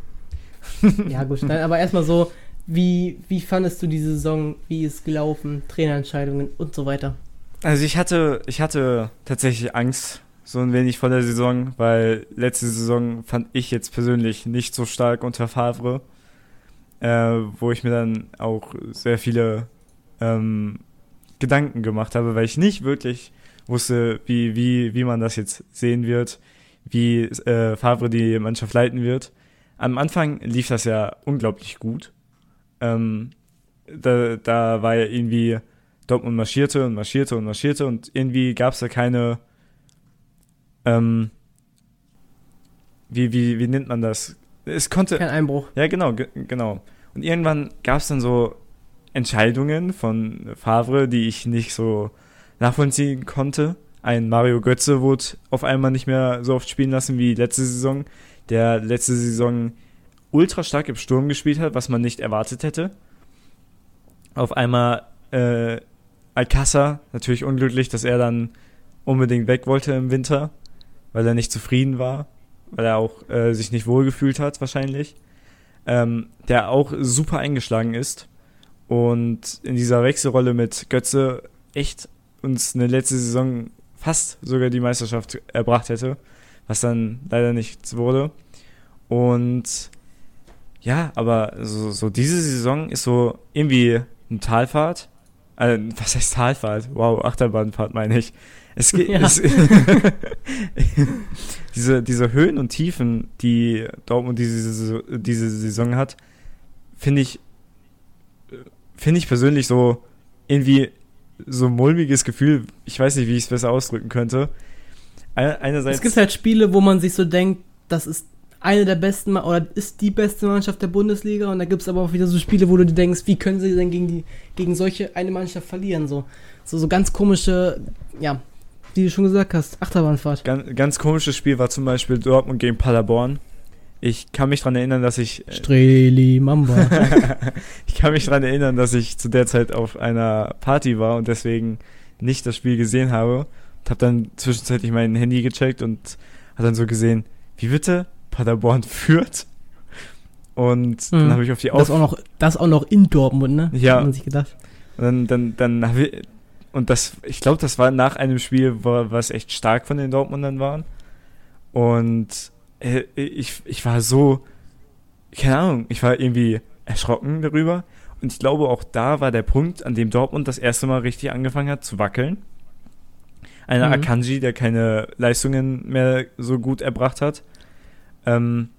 ja, gut, dann aber erstmal so, wie, wie fandest du diese Saison? Wie ist gelaufen? Trainerentscheidungen und so weiter? Also ich hatte, ich hatte tatsächlich Angst, so ein wenig vor der Saison, weil letzte Saison fand ich jetzt persönlich nicht so stark unter Favre, äh, wo ich mir dann auch sehr viele ähm, Gedanken gemacht habe, weil ich nicht wirklich wusste, wie, wie, wie man das jetzt sehen wird, wie äh, Favre die Mannschaft leiten wird. Am Anfang lief das ja unglaublich gut. Ähm, da, da war ja irgendwie Dortmund marschierte und marschierte und marschierte und irgendwie gab es da keine, ähm, wie, wie, wie nennt man das? Es konnte. Kein Einbruch. Ja, genau, genau. Und irgendwann gab es dann so Entscheidungen von Favre, die ich nicht so nachvollziehen konnte. Ein Mario Götze wurde auf einmal nicht mehr so oft spielen lassen wie letzte Saison, der letzte Saison ultra stark im Sturm gespielt hat, was man nicht erwartet hätte. Auf einmal äh, Alcázar, natürlich unglücklich, dass er dann unbedingt weg wollte im Winter, weil er nicht zufrieden war, weil er auch äh, sich nicht wohlgefühlt hat wahrscheinlich. Ähm, der auch super eingeschlagen ist und in dieser Wechselrolle mit Götze echt uns eine letzte Saison fast sogar die Meisterschaft erbracht hätte, was dann leider nichts wurde. Und ja, aber so, so diese Saison ist so irgendwie eine Talfahrt. Äh, was heißt Talfahrt? Wow, Achterbahnfahrt meine ich. Es geht. Ja. Es, diese, diese Höhen und Tiefen, die Dortmund diese, diese Saison hat, finde ich, finde ich persönlich so irgendwie so ein mulmiges Gefühl. Ich weiß nicht, wie ich es besser ausdrücken könnte. Einerseits. Es gibt halt Spiele, wo man sich so denkt, das ist eine der besten oder ist die beste Mannschaft der Bundesliga und da gibt es aber auch wieder so Spiele, wo du dir denkst, wie können sie denn gegen die gegen solche eine Mannschaft verlieren so so so ganz komische ja wie du schon gesagt hast Achterbahnfahrt ganz, ganz komisches Spiel war zum Beispiel Dortmund gegen Paderborn ich kann mich daran erinnern, dass ich. Äh, Streli Mamba. ich kann mich daran erinnern, dass ich zu der Zeit auf einer Party war und deswegen nicht das Spiel gesehen habe. Und habe dann zwischenzeitlich mein Handy gecheckt und habe dann so gesehen, wie bitte? Paderborn führt. Und mhm. dann habe ich auf die Auf das auch noch Das auch noch in Dortmund, ne? Ja. Hat man sich gedacht. Und dann, dann, dann habe ich. Und das, ich glaube, das war nach einem Spiel, was echt stark von den Dortmundern waren. Und äh, ich, ich war so, keine Ahnung, ich war irgendwie erschrocken darüber. Und ich glaube, auch da war der Punkt, an dem Dortmund das erste Mal richtig angefangen hat zu wackeln. Einer mhm. Akanji, der keine Leistungen mehr so gut erbracht hat. Ähm,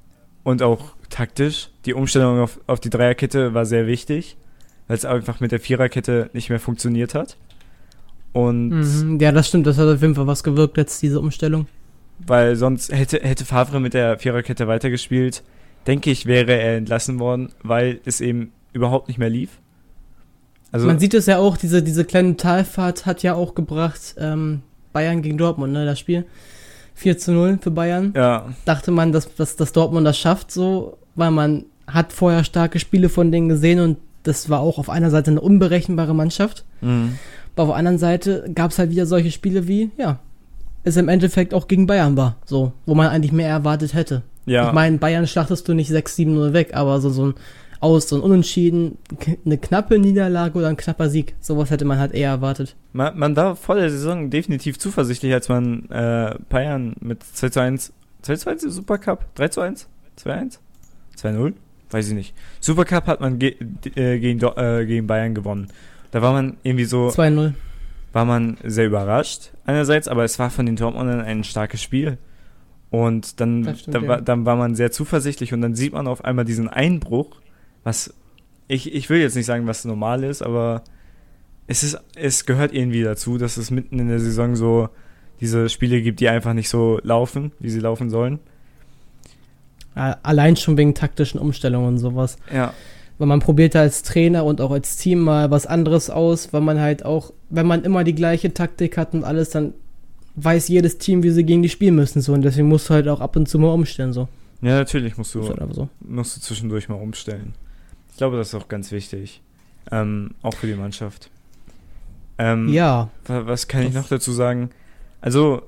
und auch taktisch. Die Umstellung auf, auf die Dreierkette war sehr wichtig, weil es einfach mit der Viererkette nicht mehr funktioniert hat. Und mhm, ja, das stimmt, das hat auf jeden Fall was gewirkt jetzt, diese Umstellung weil sonst hätte, hätte Favre mit der Viererkette weitergespielt. Denke ich, wäre er entlassen worden, weil es eben überhaupt nicht mehr lief. Also Man sieht es ja auch, diese, diese kleine Talfahrt hat ja auch gebracht, ähm, Bayern gegen Dortmund, ne, das Spiel. 4 zu 0 für Bayern. Ja. Dachte man, dass, dass, dass Dortmund das schafft, so, weil man hat vorher starke Spiele von denen gesehen und das war auch auf einer Seite eine unberechenbare Mannschaft. Mhm. Aber auf der anderen Seite gab es halt wieder solche Spiele wie, ja, es im Endeffekt auch gegen Bayern war. So, wo man eigentlich mehr erwartet hätte. Ja. Ich meine, Bayern schlachtest du nicht 6-7-0 weg, aber so, so ein Aus, so ein Unentschieden, eine knappe Niederlage oder ein knapper Sieg. Sowas hätte man halt eher erwartet. Man, man war vor der Saison definitiv zuversichtlich, als man äh, Bayern mit 2 zu 1, 2 zu 1 im Supercup, 3 zu 1, 2 1, 2 0, weiß ich nicht. Supercup hat man ge äh, gegen, äh, gegen Bayern gewonnen. Da war man irgendwie so, 2-0. War man sehr überrascht einerseits, aber es war von den Dortmundern ein starkes Spiel. Und dann, stimmt, dann, ja. war, dann war man sehr zuversichtlich und dann sieht man auf einmal diesen Einbruch, was ich, ich will jetzt nicht sagen, was normal ist, aber es ist, es gehört irgendwie dazu, dass es mitten in der Saison so diese Spiele gibt, die einfach nicht so laufen, wie sie laufen sollen. Allein schon wegen taktischen Umstellungen und sowas. Ja, Weil man probiert da als Trainer und auch als Team mal was anderes aus, weil man halt auch, wenn man immer die gleiche Taktik hat und alles, dann weiß jedes Team, wie sie gegen die spielen müssen. So. Und deswegen musst du halt auch ab und zu mal umstellen. So. ja natürlich musst du, halt so. musst du zwischendurch mal umstellen. Ich glaube, das ist auch ganz wichtig. Ähm, auch für die Mannschaft. Ähm, Ja. Wa- Was kann ich noch dazu sagen? Also,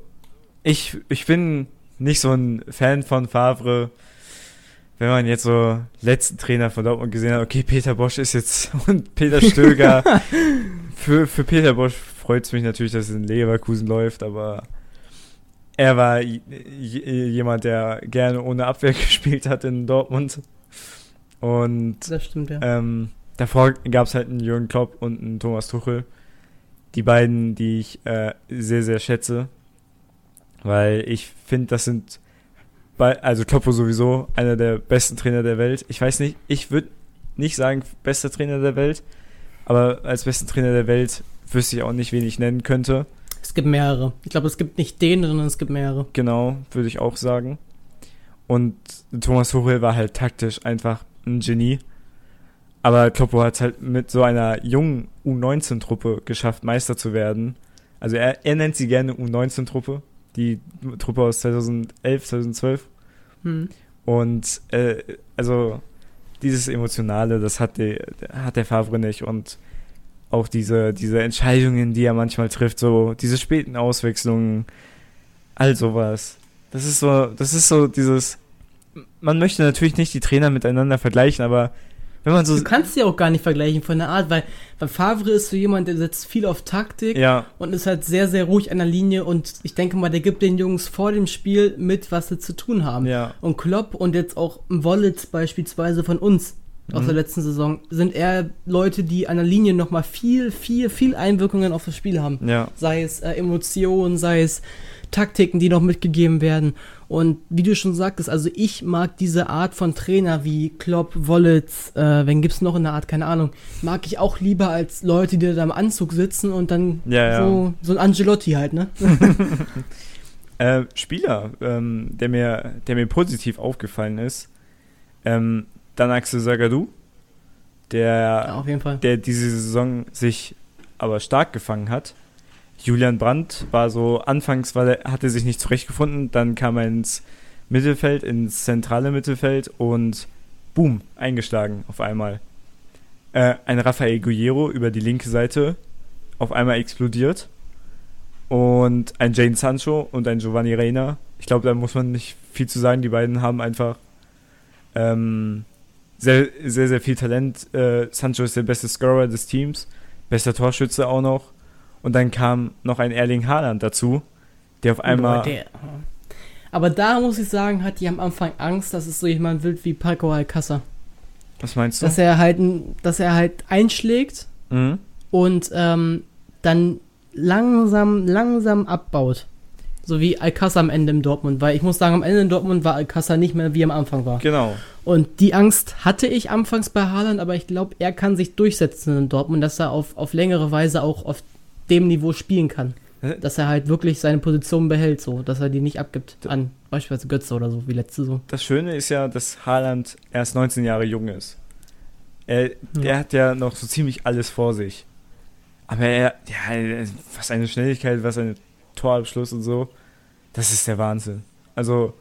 ich, ich bin nicht so ein Fan von Favre. Wenn man jetzt so letzten Trainer von Dortmund gesehen hat, okay, Peter Bosch ist jetzt und Peter Stöger. für, für Peter Bosch freut es mich natürlich, dass es in Leverkusen läuft, aber er war jemand, der gerne ohne Abwehr gespielt hat in Dortmund. Und Das stimmt, ja. ähm, davor gab es halt einen Jürgen Klopp und einen Thomas Tuchel. Die beiden, die ich äh, sehr, sehr schätze. Weil ich finde, das sind, bei, also Kloppo sowieso einer der besten Trainer der Welt. Ich weiß nicht, ich würde nicht sagen, bester Trainer der Welt, aber als besten Trainer der Welt wüsste ich auch nicht, wen ich nennen könnte. Es gibt mehrere. Ich glaube, es gibt nicht den, sondern es gibt mehrere. Genau, würde ich auch sagen. Und Thomas Tuchel war halt taktisch einfach ein Genie. Aber Kloppo hat es halt mit so einer jungen U19-Truppe geschafft, Meister zu werden. Also er, er nennt sie gerne U19-Truppe, die Truppe aus 2011, 2012. Hm. Und äh, also dieses Emotionale, das hat, die, hat der Favre nicht. Und auch diese, diese Entscheidungen, die er manchmal trifft, so diese späten Auswechslungen, all sowas. Das ist so, das ist so dieses. Man möchte natürlich nicht die Trainer miteinander vergleichen, aber wenn man so. Du kannst sie auch gar nicht vergleichen von der Art, weil, weil Favre ist so jemand, der setzt viel auf Taktik Ja, und ist halt sehr, sehr ruhig an der Linie und ich denke mal, der gibt den Jungs vor dem Spiel mit, was sie zu tun haben. ja, Und Klopp und jetzt auch Wollitz beispielsweise von uns aus Mhm. der letzten Saison sind eher Leute, die an der Linie nochmal viel, viel, viel Einwirkungen auf das Spiel haben. ja, Sei es äh, Emotionen, sei es Taktiken, die noch mitgegeben werden. Und wie du schon sagtest, also ich mag diese Art von Trainer wie Klopp, Wollitz, äh, wen gibt's noch in der Art, keine Ahnung, mag ich auch lieber als Leute, die da im Anzug sitzen und dann Ja, ja. so, so ein Angelotti halt, ne? Äh, Spieler, ähm, der, mir, der mir positiv aufgefallen ist, ähm, dann Axel Sagadou, der Ja, auf jeden Fall. der diese Saison sich aber stark gefangen hat. Julian Brandt war so, anfangs war der, hatte sich nicht zurechtgefunden, dann kam er ins Mittelfeld, ins zentrale Mittelfeld und boom, eingeschlagen auf einmal. Äh, ein Rafael Guerrero über die linke Seite auf einmal explodiert. Und ein Jane Sancho und ein Giovanni Reina. Ich glaube, da muss man nicht viel zu sagen. Die beiden haben einfach ähm, sehr, sehr, sehr viel Talent. Äh, Sancho ist der beste Scorer des Teams, bester Torschütze auch noch. Und dann kam noch ein Erling Haaland dazu, der auf einmal. Boah, der- aber da muss ich sagen, hat die am Anfang Angst, dass es so jemand wird wie Paco Alcázar. was meinst du? Dass er halt, dass er halt einschlägt Mhm. und ähm, dann langsam, langsam abbaut. So wie Alcázar am Ende im Dortmund, weil ich muss sagen, am Ende in Dortmund war Alcázar nicht mehr wie am Anfang war. Genau. Und die Angst hatte ich anfangs bei Haaland, aber ich glaube, er kann sich durchsetzen in Dortmund, dass er auf, auf längere Weise auch auf dem Niveau spielen kann. Dass er halt wirklich seine Position behält, so, dass er die nicht abgibt an beispielsweise Götze oder so, wie letzte so. Das Schöne ist ja, dass Haaland erst 19 Jahre jung ist. Er, Ja. Er hat ja noch so ziemlich alles vor sich. Aber er, ja, was eine Schnelligkeit, was ein Torabschluss und so, das ist der Wahnsinn. Also,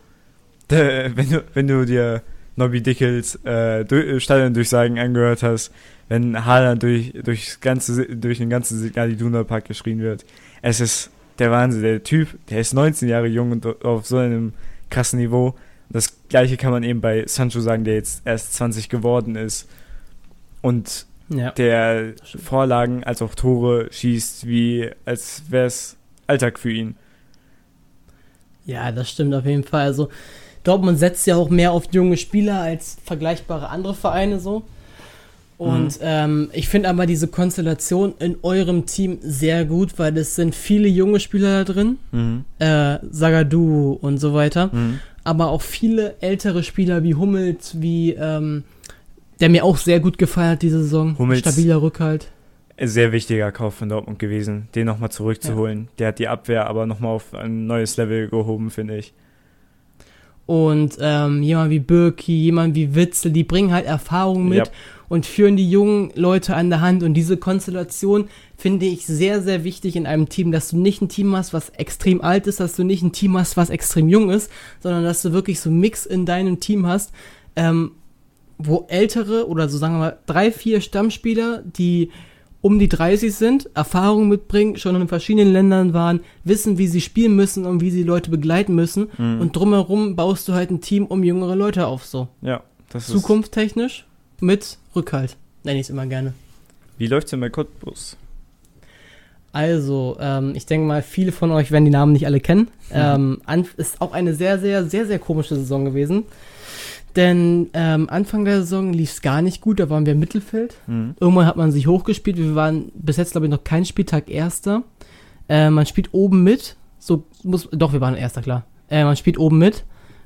der, wenn, du, wenn du dir Nobby Dickels äh, durch, Stadiondurchsagen angehört hast, wenn Haaland durch, durchs ganze, durch den ganzen Signal Iduna Park geschrien wird. Es ist der Wahnsinn. Der Typ, der ist 19 Jahre jung und auf so einem krassen Niveau. Das gleiche kann man eben bei Sancho sagen, der jetzt erst 20 geworden ist. Und ja, der Vorlagen als auch Tore schießt, wie als wäre es Alltag für ihn. Ja, das stimmt auf jeden Fall. Also Dortmund setzt ja auch mehr auf junge Spieler als vergleichbare andere Vereine so. Und mhm. ähm, ich finde aber diese Konstellation in eurem Team sehr gut, weil es sind viele junge Spieler da drin. Mhm. Äh, Sagadu und so weiter. Mhm. Aber auch viele ältere Spieler wie Hummels, wie, ähm, der mir auch sehr gut gefallen hat diese Saison. Hummels. Stabiler Rückhalt. Sehr wichtiger Kauf von Dortmund gewesen, den nochmal zurückzuholen. Ja. Der hat die Abwehr aber nochmal auf ein neues Level gehoben, finde ich. Und ähm, jemand wie Birki, jemand wie Witzel, die bringen halt Erfahrung mit. Ja und führen die jungen Leute an der Hand. Und diese Konstellation finde ich sehr, sehr wichtig in einem Team, dass du nicht ein Team hast, was extrem alt ist, dass du nicht ein Team hast, was extrem jung ist, sondern dass du wirklich so einen Mix in deinem Team hast, ähm, wo ältere oder so sagen wir mal drei, vier Stammspieler, die um die 30 sind, Erfahrung mitbringen, schon in verschiedenen Ländern waren, wissen, wie sie spielen müssen und wie sie Leute begleiten müssen. Mhm. Und drumherum baust du halt ein Team um jüngere Leute auf, so. Ja, das ist. Zukunftstechnisch mit Rückhalt, nenne ich es immer gerne. Wie läuft es denn bei Cottbus? Also, ähm, ich denke mal, viele von euch werden die Namen nicht alle kennen. Mhm. Ähm, ist auch eine sehr, sehr, sehr, sehr komische Saison gewesen. Denn ähm, Anfang der Saison lief es gar nicht gut, da waren wir im Mittelfeld. Mhm. Irgendwann hat man sich hochgespielt. Wir waren bis jetzt, glaube ich, noch kein Spieltag Erster. Äh, man spielt oben mit. So muss, doch, wir waren Erster, klar. Äh, man spielt oben mit.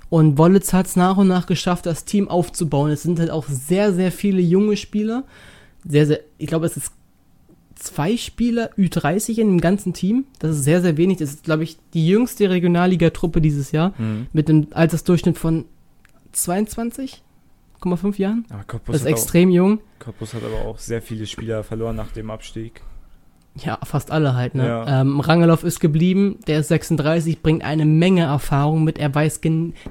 Und Wollitz hat es nach und nach geschafft, das Team aufzubauen. Es sind halt auch sehr, sehr viele junge Spieler. Sehr, sehr, ich glaube, es ist zwei Spieler Ü30 in dem ganzen Team. Das ist sehr, sehr wenig. Das ist, glaube ich, die jüngste Regionalliga-Truppe dieses Jahr. Mhm. Mit einem Altersdurchschnitt von 22,5 Jahren. das ist extrem auch, jung. Cottbus hat aber auch sehr viele Spieler verloren nach dem Abstieg. Ja, fast alle halt, ne? Ja. Ähm, Rangelow ist geblieben, der ist 36, bringt eine Menge Erfahrung mit, er weiß,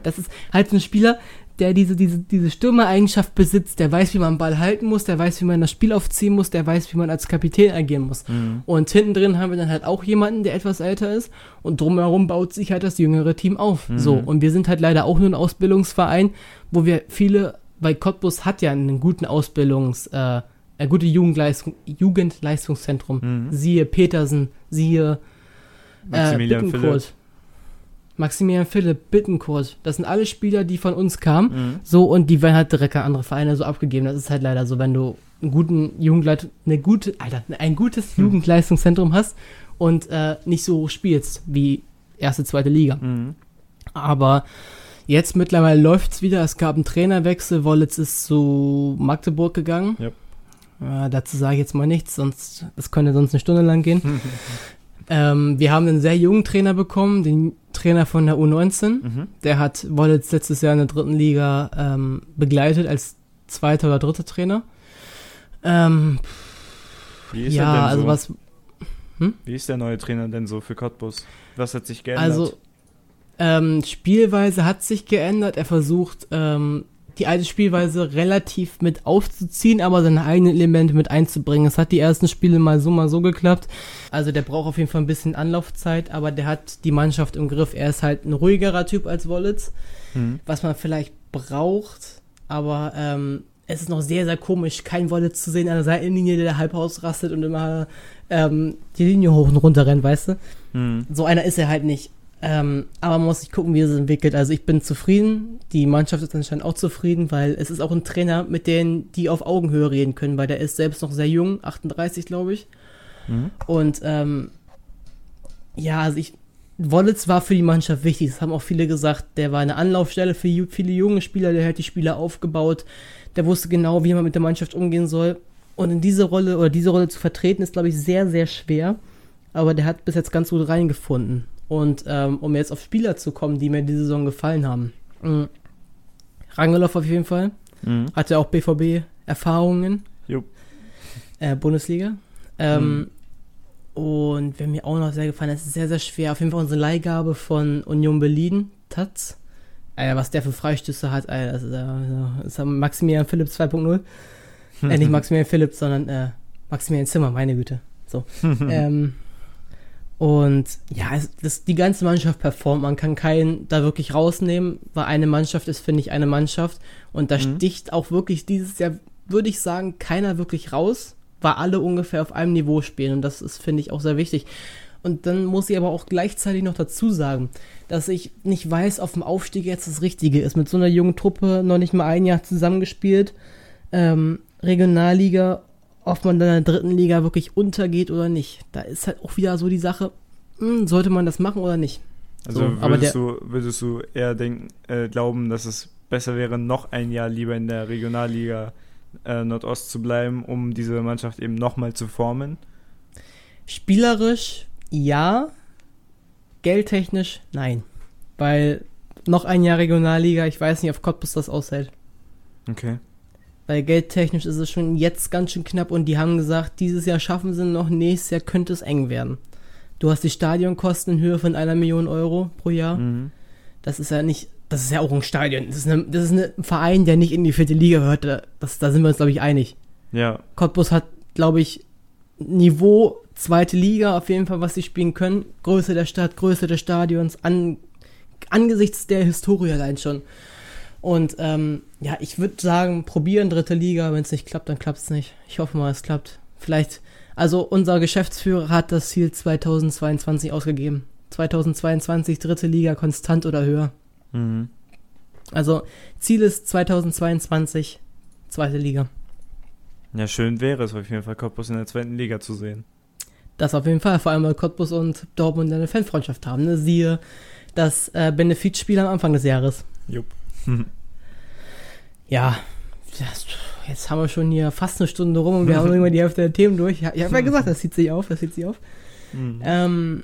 das ist halt so ein Spieler, der diese, diese, diese Stürmereigenschaft besitzt, der weiß, wie man den Ball halten muss, der weiß, wie man das Spiel aufziehen muss, der weiß, wie man als Kapitän agieren muss. Mhm. Und hinten drin haben wir dann halt auch jemanden, der etwas älter ist und drumherum baut sich halt das jüngere Team auf. Mhm. So, und wir sind halt leider auch nur ein Ausbildungsverein, wo wir viele, weil Cottbus hat ja einen guten Ausbildungs- äh, äh, gute Jugendleistung, Jugendleistungszentrum. Mhm. Siehe Petersen, siehe äh, Maximilian Philipp. Maximilian Philipp, Bittenkurt. Das sind alle Spieler, die von uns kamen. Mhm. So, und die werden halt direkt an andere Vereine so abgegeben. Das ist halt leider so, wenn du einen guten Jugendleit eine gute, Alter, ein gutes mhm. Jugendleistungszentrum hast und äh, nicht so spielst wie erste, zweite Liga. Mhm. Aber jetzt mittlerweile läuft es wieder. Es gab einen Trainerwechsel. Wollitz ist zu Magdeburg gegangen. Yep. Äh, dazu sage ich jetzt mal nichts, sonst das könnte sonst eine Stunde lang gehen. ähm, wir haben einen sehr jungen Trainer bekommen, den Trainer von der U19. Mhm. Der hat Wollitz letztes Jahr in der dritten Liga ähm, begleitet als zweiter oder dritter Trainer. Ähm, Wie ist ja, er denn also so? was. Hm? Wie ist der neue Trainer denn so für Cottbus? Was hat sich geändert? Also ähm, Spielweise hat sich geändert. Er versucht ähm, die alte Spielweise relativ mit aufzuziehen, aber seine eigenen Elemente mit einzubringen. Es hat die ersten Spiele mal so, mal so geklappt. Also der braucht auf jeden Fall ein bisschen Anlaufzeit, aber der hat die Mannschaft im Griff. Er ist halt ein ruhigerer Typ als Wollitz, mhm. was man vielleicht braucht, aber ähm, es ist noch sehr, sehr komisch, kein Wollitz zu sehen an der Seitenlinie, der halb ausrastet und immer ähm, die Linie hoch und runter rennt, weißt du? Mhm. So einer ist er halt nicht. Ähm, aber man muss sich gucken, wie es entwickelt. Also ich bin zufrieden. Die Mannschaft ist anscheinend auch zufrieden, weil es ist auch ein Trainer, mit dem die auf Augenhöhe reden können, weil der ist selbst noch sehr jung, 38 glaube ich. Mhm. Und ähm, ja, also ich, Wollitz war für die Mannschaft wichtig. Das haben auch viele gesagt. Der war eine Anlaufstelle für viele junge Spieler. Der hat die Spieler aufgebaut. Der wusste genau, wie man mit der Mannschaft umgehen soll. Und in diese Rolle oder diese Rolle zu vertreten, ist, glaube ich, sehr, sehr schwer. Aber der hat bis jetzt ganz gut reingefunden. Und ähm, um jetzt auf Spieler zu kommen, die mir diese Saison gefallen haben. Mhm. Rangelow auf jeden Fall. Mhm. Hatte auch BVB-Erfahrungen. Äh, Bundesliga. Ähm, mhm. Und wer mir auch noch sehr gefallen hat, ist sehr, sehr schwer. Auf jeden Fall unsere Leihgabe von Union Berlin, Taz. Alter, was der für Freistöße hat, Alter, das ist, äh, das ist Maximilian Phillips 2.0. äh, nicht Maximilian Phillips, sondern äh, Maximilian Zimmer, meine Güte. So. ähm, und ja, es, das, die ganze Mannschaft performt. Man kann keinen da wirklich rausnehmen, weil eine Mannschaft ist, finde ich, eine Mannschaft. Und da mhm. sticht auch wirklich dieses Jahr, würde ich sagen, keiner wirklich raus, weil alle ungefähr auf einem Niveau spielen. Und das ist, finde ich, auch sehr wichtig. Und dann muss ich aber auch gleichzeitig noch dazu sagen, dass ich nicht weiß, ob dem Aufstieg jetzt das Richtige ist. Mit so einer jungen Truppe noch nicht mal ein Jahr zusammengespielt. Ähm, Regionalliga ob man dann in der dritten Liga wirklich untergeht oder nicht. Da ist halt auch wieder so die Sache, mh, hm, sollte man das machen oder nicht. Also so, würdest, der, du, würdest du eher denken, äh, glauben, dass es besser wäre, noch ein Jahr lieber in der Regionalliga äh, Nordost zu bleiben, um diese Mannschaft eben nochmal zu formen? Spielerisch ja, geldtechnisch nein. Weil noch ein Jahr Regionalliga, ich weiß nicht, ob Cottbus das aushält. Okay. Weil geldtechnisch ist es schon jetzt ganz schön knapp und die haben gesagt, dieses Jahr schaffen sie noch, nächstes Jahr könnte es eng werden. Du hast die Stadionkosten in Höhe von einer Million Euro pro Jahr. Mhm. Das ist ja nicht, das ist ja auch ein Stadion. Das ist, eine, das ist ein Verein, der nicht in die vierte Liga gehört. Das, da sind wir uns, glaube ich, einig. Ja. Cottbus hat, glaube ich, Niveau zweite Liga auf jeden Fall, was sie spielen können. Größe der Stadt, Größe des Stadions, an, angesichts der Historie allein schon. Und ähm, ja, ich würde sagen, probieren dritte Liga. Wenn es nicht klappt, dann klappt es nicht. Ich hoffe mal, es klappt. Vielleicht, also unser Geschäftsführer hat das Ziel 2022 ausgegeben. 2022 dritte Liga konstant oder höher. Mhm. Also Ziel ist 2022 zweite Liga. Ja, schön wäre es auf jeden Fall, Cottbus in der zweiten Liga zu sehen. Das auf jeden Fall, vor allem weil Cottbus und Dortmund eine Fanfreundschaft haben. Ne? Siehe das äh, Benefizspiel am Anfang des Jahres. Jupp. ja, jetzt haben wir schon hier fast eine Stunde rum und wir haben immer die Hälfte der Themen durch. Ich habe ja gesagt, das zieht sich auf, das zieht sich auf. Mhm. Ähm,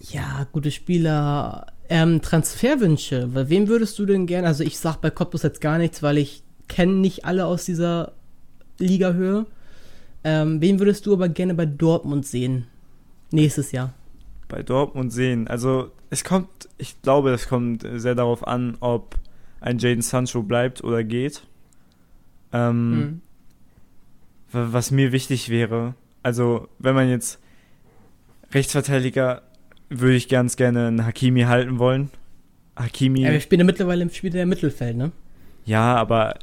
ja, gute Spieler. Ähm, Transferwünsche. Wem würdest du denn gerne? Also ich sag bei Cottbus jetzt gar nichts, weil ich kenne nicht alle aus dieser Ligahöhe. Ähm, wen würdest du aber gerne bei Dortmund sehen? Nächstes Jahr. Bei Dortmund sehen. Also es kommt, ich glaube, es kommt sehr darauf an, ob ein Jaden Sancho bleibt oder geht. Ähm, mhm. Was mir wichtig wäre, also wenn man jetzt Rechtsverteidiger, würde ich ganz gerne einen Hakimi halten wollen. Hakimi. Ja, wir spielen mittlerweile im Spiel der Mittelfeld, ne? Ja, aber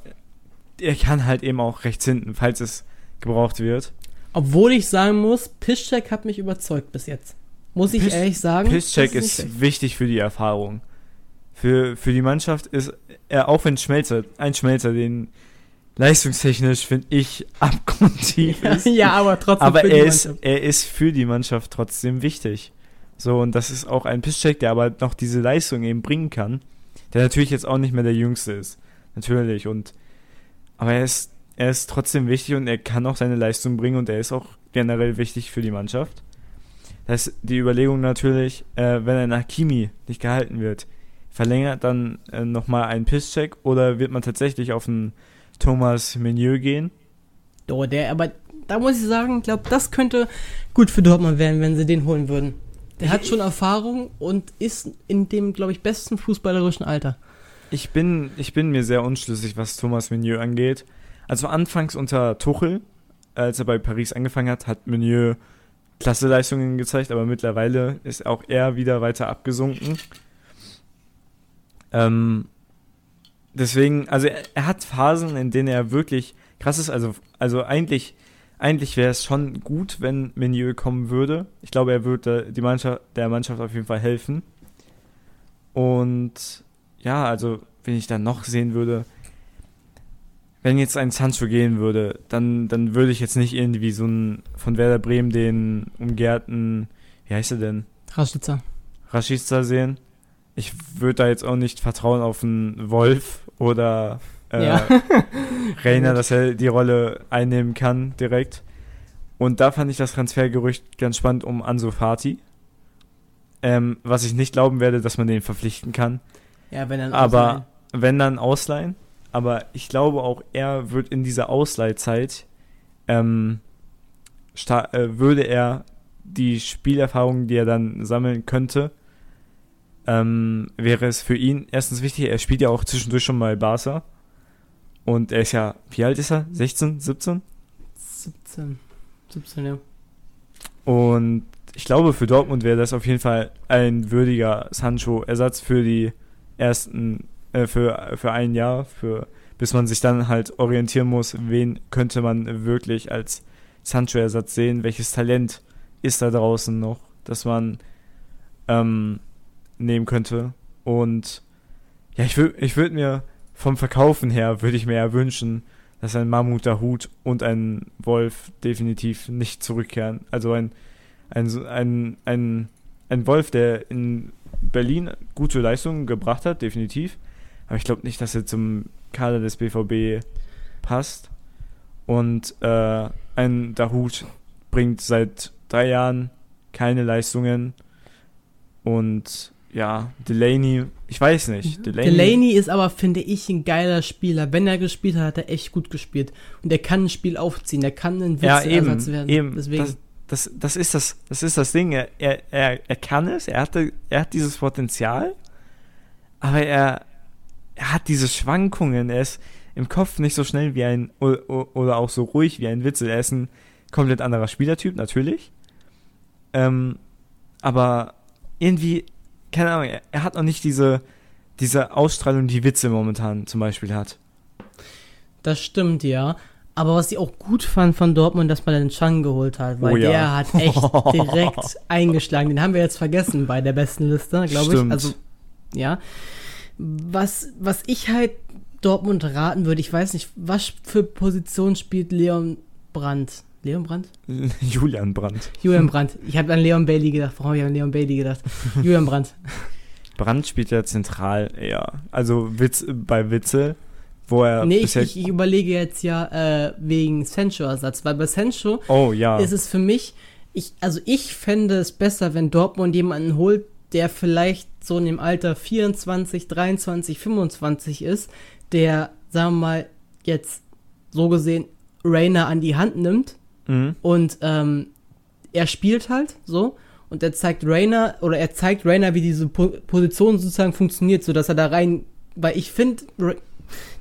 er kann halt eben auch rechts hinten, falls es gebraucht wird. Obwohl ich sagen muss, Piszczek hat mich überzeugt bis jetzt. Muss ich Pisz ehrlich sagen. Piszczek ist, ist wichtig für die Erfahrung für, für die Mannschaft ist er, auch wenn Schmelzer, ein Schmelzer, den leistungstechnisch finde ich abgrundtief ist. ja, aber trotzdem. Aber er ist, er ist für die Mannschaft trotzdem wichtig. So, und das ist auch ein Pisscheck, der aber noch diese Leistung eben bringen kann. Der natürlich jetzt auch nicht mehr der Jüngste ist. Natürlich. Und, aber er ist, er ist trotzdem wichtig und er kann auch seine Leistung bringen und er ist auch generell wichtig für die Mannschaft. Das ist die Überlegung natürlich, äh, wenn ein Hakimi nicht gehalten wird, verlängert dann äh, nochmal einen Pisscheck oder wird man tatsächlich auf einen Thomas Menieu gehen? Oh, der, aber da muss ich sagen, ich glaube, das könnte gut für Dortmund werden, wenn sie den holen würden. Der hat schon Erfahrung und ist in dem, glaube ich, besten fußballerischen Alter. Ich bin, ich bin mir sehr unschlüssig, was Thomas Menieu angeht. Also anfangs unter Tuchel, als er bei Paris angefangen hat, hat Menieu klasse Leistungen gezeigt, aber mittlerweile ist auch er wieder weiter abgesunken. Ähm, deswegen, also er, er, hat Phasen, in denen er wirklich krass ist. Also, also eigentlich, eigentlich wäre es schon gut, wenn Menieu kommen würde. Ich glaube, er würde die Mannschaft, der Mannschaft auf jeden Fall helfen. Und ja, also, wenn ich dann noch sehen würde, wenn jetzt ein Sancho gehen würde, dann, dann würde ich jetzt nicht irgendwie so einen von Werder Bremen den umgehrten, wie heißt er denn? Rashica. Rashica sehen ich würde da jetzt auch nicht vertrauen auf einen Wolf oder äh, ja. Rainer, dass er die Rolle einnehmen kann direkt. Und da fand ich das Transfergerücht ganz spannend um Ansu Fati. Ähm, was ich nicht glauben werde, dass man den verpflichten kann. Ja, wenn dann Aber ausleihen. wenn dann ausleihen. Aber ich glaube auch, er wird in dieser Ausleihzeit ähm, äh, würde er die Spielerfahrung, die er dann sammeln könnte, ähm, wäre es für ihn erstens wichtig, er spielt ja auch zwischendurch schon mal Barca. Und er ist ja, wie alt ist er? 16, 17? 17. 17, ja. Und ich glaube, für Dortmund wäre das auf jeden Fall ein würdiger Sancho-Ersatz für die ersten, äh, für, für ein Jahr, für, bis man sich dann halt orientieren muss, wen könnte man wirklich als Sancho-Ersatz sehen, welches Talent ist da draußen noch, dass man ähm, nehmen könnte. Und ja, ich würde ich würd mir vom Verkaufen her, würde ich mir ja wünschen, dass ein Mammuter Hut und ein Wolf definitiv nicht zurückkehren. Also ein, ein, ein, ein, ein Wolf, der in Berlin gute Leistungen gebracht hat, definitiv. Aber ich glaube nicht, dass er zum Kader des BVB passt. Und äh, ein Dahut bringt seit drei Jahren keine Leistungen. Und ja, Delaney, ich weiß nicht. Mhm. Delaney, Delaney, ist aber, finde ich, ein geiler Spieler. Wenn er gespielt hat, hat er echt gut gespielt. Und er kann ein Spiel aufziehen, er kann ein Witzersatz ja, werden. Eben. Deswegen. Das, das, das, ist das, das ist das Ding. Er, er, er kann es, er, hatte, er hat dieses Potenzial, aber er, er hat diese Schwankungen. Er ist im Kopf nicht so schnell wie ein, oder auch so ruhig wie ein Witzel. Er ist ein komplett anderer Spielertyp, natürlich. Ähm, aber irgendwie keine Ahnung, er, hat noch nicht diese, diese Ausstrahlung, die Witze momentan zum Beispiel hat. Das stimmt, ja. Aber was ich auch gut fand von Dortmund, dass man den Chang geholt hat, weil oh, ja. der hat echt direkt eingeschlagen. Den haben wir jetzt vergessen bei der besten Liste, glaube ich. Also, ja. Was, was ich halt Dortmund raten würde, ich weiß nicht, was für Position spielt Leon Brandt? Leon Brandt? Julian Brandt. Julian Brandt. Ich habe an Leon Bailey gedacht. Warum habe ich an Leon Bailey gedacht? Julian Brandt. Brandt spielt ja zentral eher. Also Witz, bei Witze, wo er. Nee, ich, ich, überlege jetzt ja äh, wegen Sancho-Ersatz, weil bei Sancho oh, ja. ist es für mich, ich, also ich fände es besser, wenn Dortmund jemanden holt, der vielleicht so in dem Alter 24, 23, 25 ist, der, sagen wir mal, jetzt so gesehen Rainer an die Hand nimmt Mhm. Und ähm, er spielt halt so und er zeigt Rainer oder er zeigt Rainer, wie diese po Position sozusagen funktioniert, sodass er da rein, weil ich finde,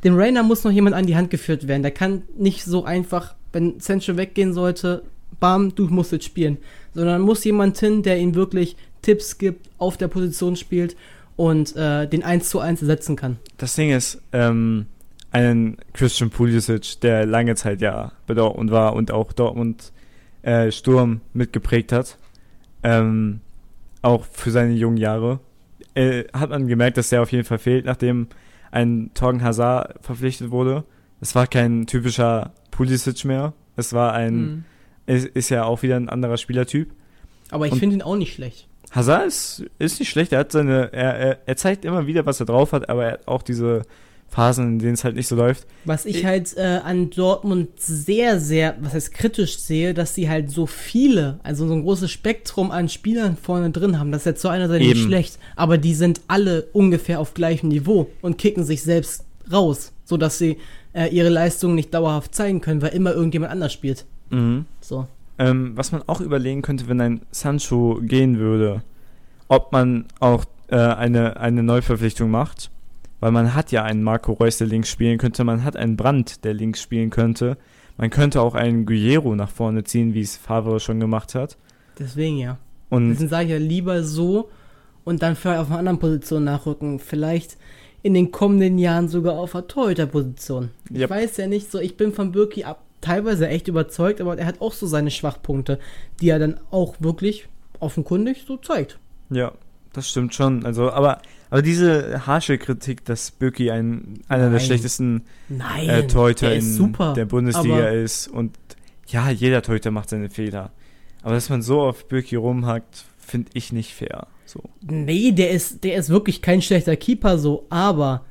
dem Rainer muss noch jemand an die Hand geführt werden. Der kann nicht so einfach, wenn Sancho weggehen sollte, bam, du musst jetzt spielen, sondern muss jemand hin, der ihm wirklich Tipps gibt, auf der Position spielt und äh, den 1 zu 1 ersetzen kann. Das Ding ist, ähm, einen Christian Pulisic, der lange Zeit ja bei Dortmund war und auch Dortmund äh, Sturm mitgeprägt hat. Ähm, auch für seine jungen Jahre. Äh, hat man gemerkt, dass der auf jeden Fall fehlt, nachdem ein Torgen Hazard verpflichtet wurde. Es war kein typischer Pulisic mehr. Es war ein, mhm. ist, ist ja auch wieder ein anderer Spielertyp. Aber ich finde ihn auch nicht schlecht. Hazard ist, ist nicht schlecht. Er hat seine, er, er, er zeigt immer wieder, was er drauf hat, aber er hat auch diese Phasen, in denen es halt nicht so läuft. Was ich, ich halt äh, an Dortmund sehr, sehr, was heißt kritisch sehe, dass sie halt so viele, also so ein großes Spektrum an Spielern vorne drin haben. Das ist jetzt so einerseits nicht schlecht, aber die sind alle ungefähr auf gleichem Niveau und kicken sich selbst raus, sodass sie äh, ihre Leistungen nicht dauerhaft zeigen können, weil immer irgendjemand anders spielt. Mhm. So. Ähm, was man auch überlegen könnte, wenn ein Sancho gehen würde, ob man auch äh, eine, eine Neuverpflichtung macht weil man hat ja einen Marco Reus, der links spielen könnte, man hat einen Brandt, der links spielen könnte. Man könnte auch einen Guerrero nach vorne ziehen, wie es Favre schon gemacht hat. Deswegen ja. Und Deswegen sage ich ja lieber so und dann vielleicht auf einer anderen Position nachrücken. Vielleicht in den kommenden Jahren sogar auf einer Torhüter-Position. Ich yep. weiß ja nicht so, ich bin von Birki ab teilweise echt überzeugt, aber er hat auch so seine Schwachpunkte, die er dann auch wirklich offenkundig so zeigt. Ja, das stimmt schon. Also, aber aber diese harsche Kritik, dass Böcki ein, einer Nein. der schlechtesten Nein, äh, Torhüter in super, der Bundesliga ist und ja, jeder Torhüter macht seine Fehler. Aber dass man so auf Böcki rumhackt, finde ich nicht fair. So. Nee, der ist, der ist wirklich kein schlechter Keeper so, aber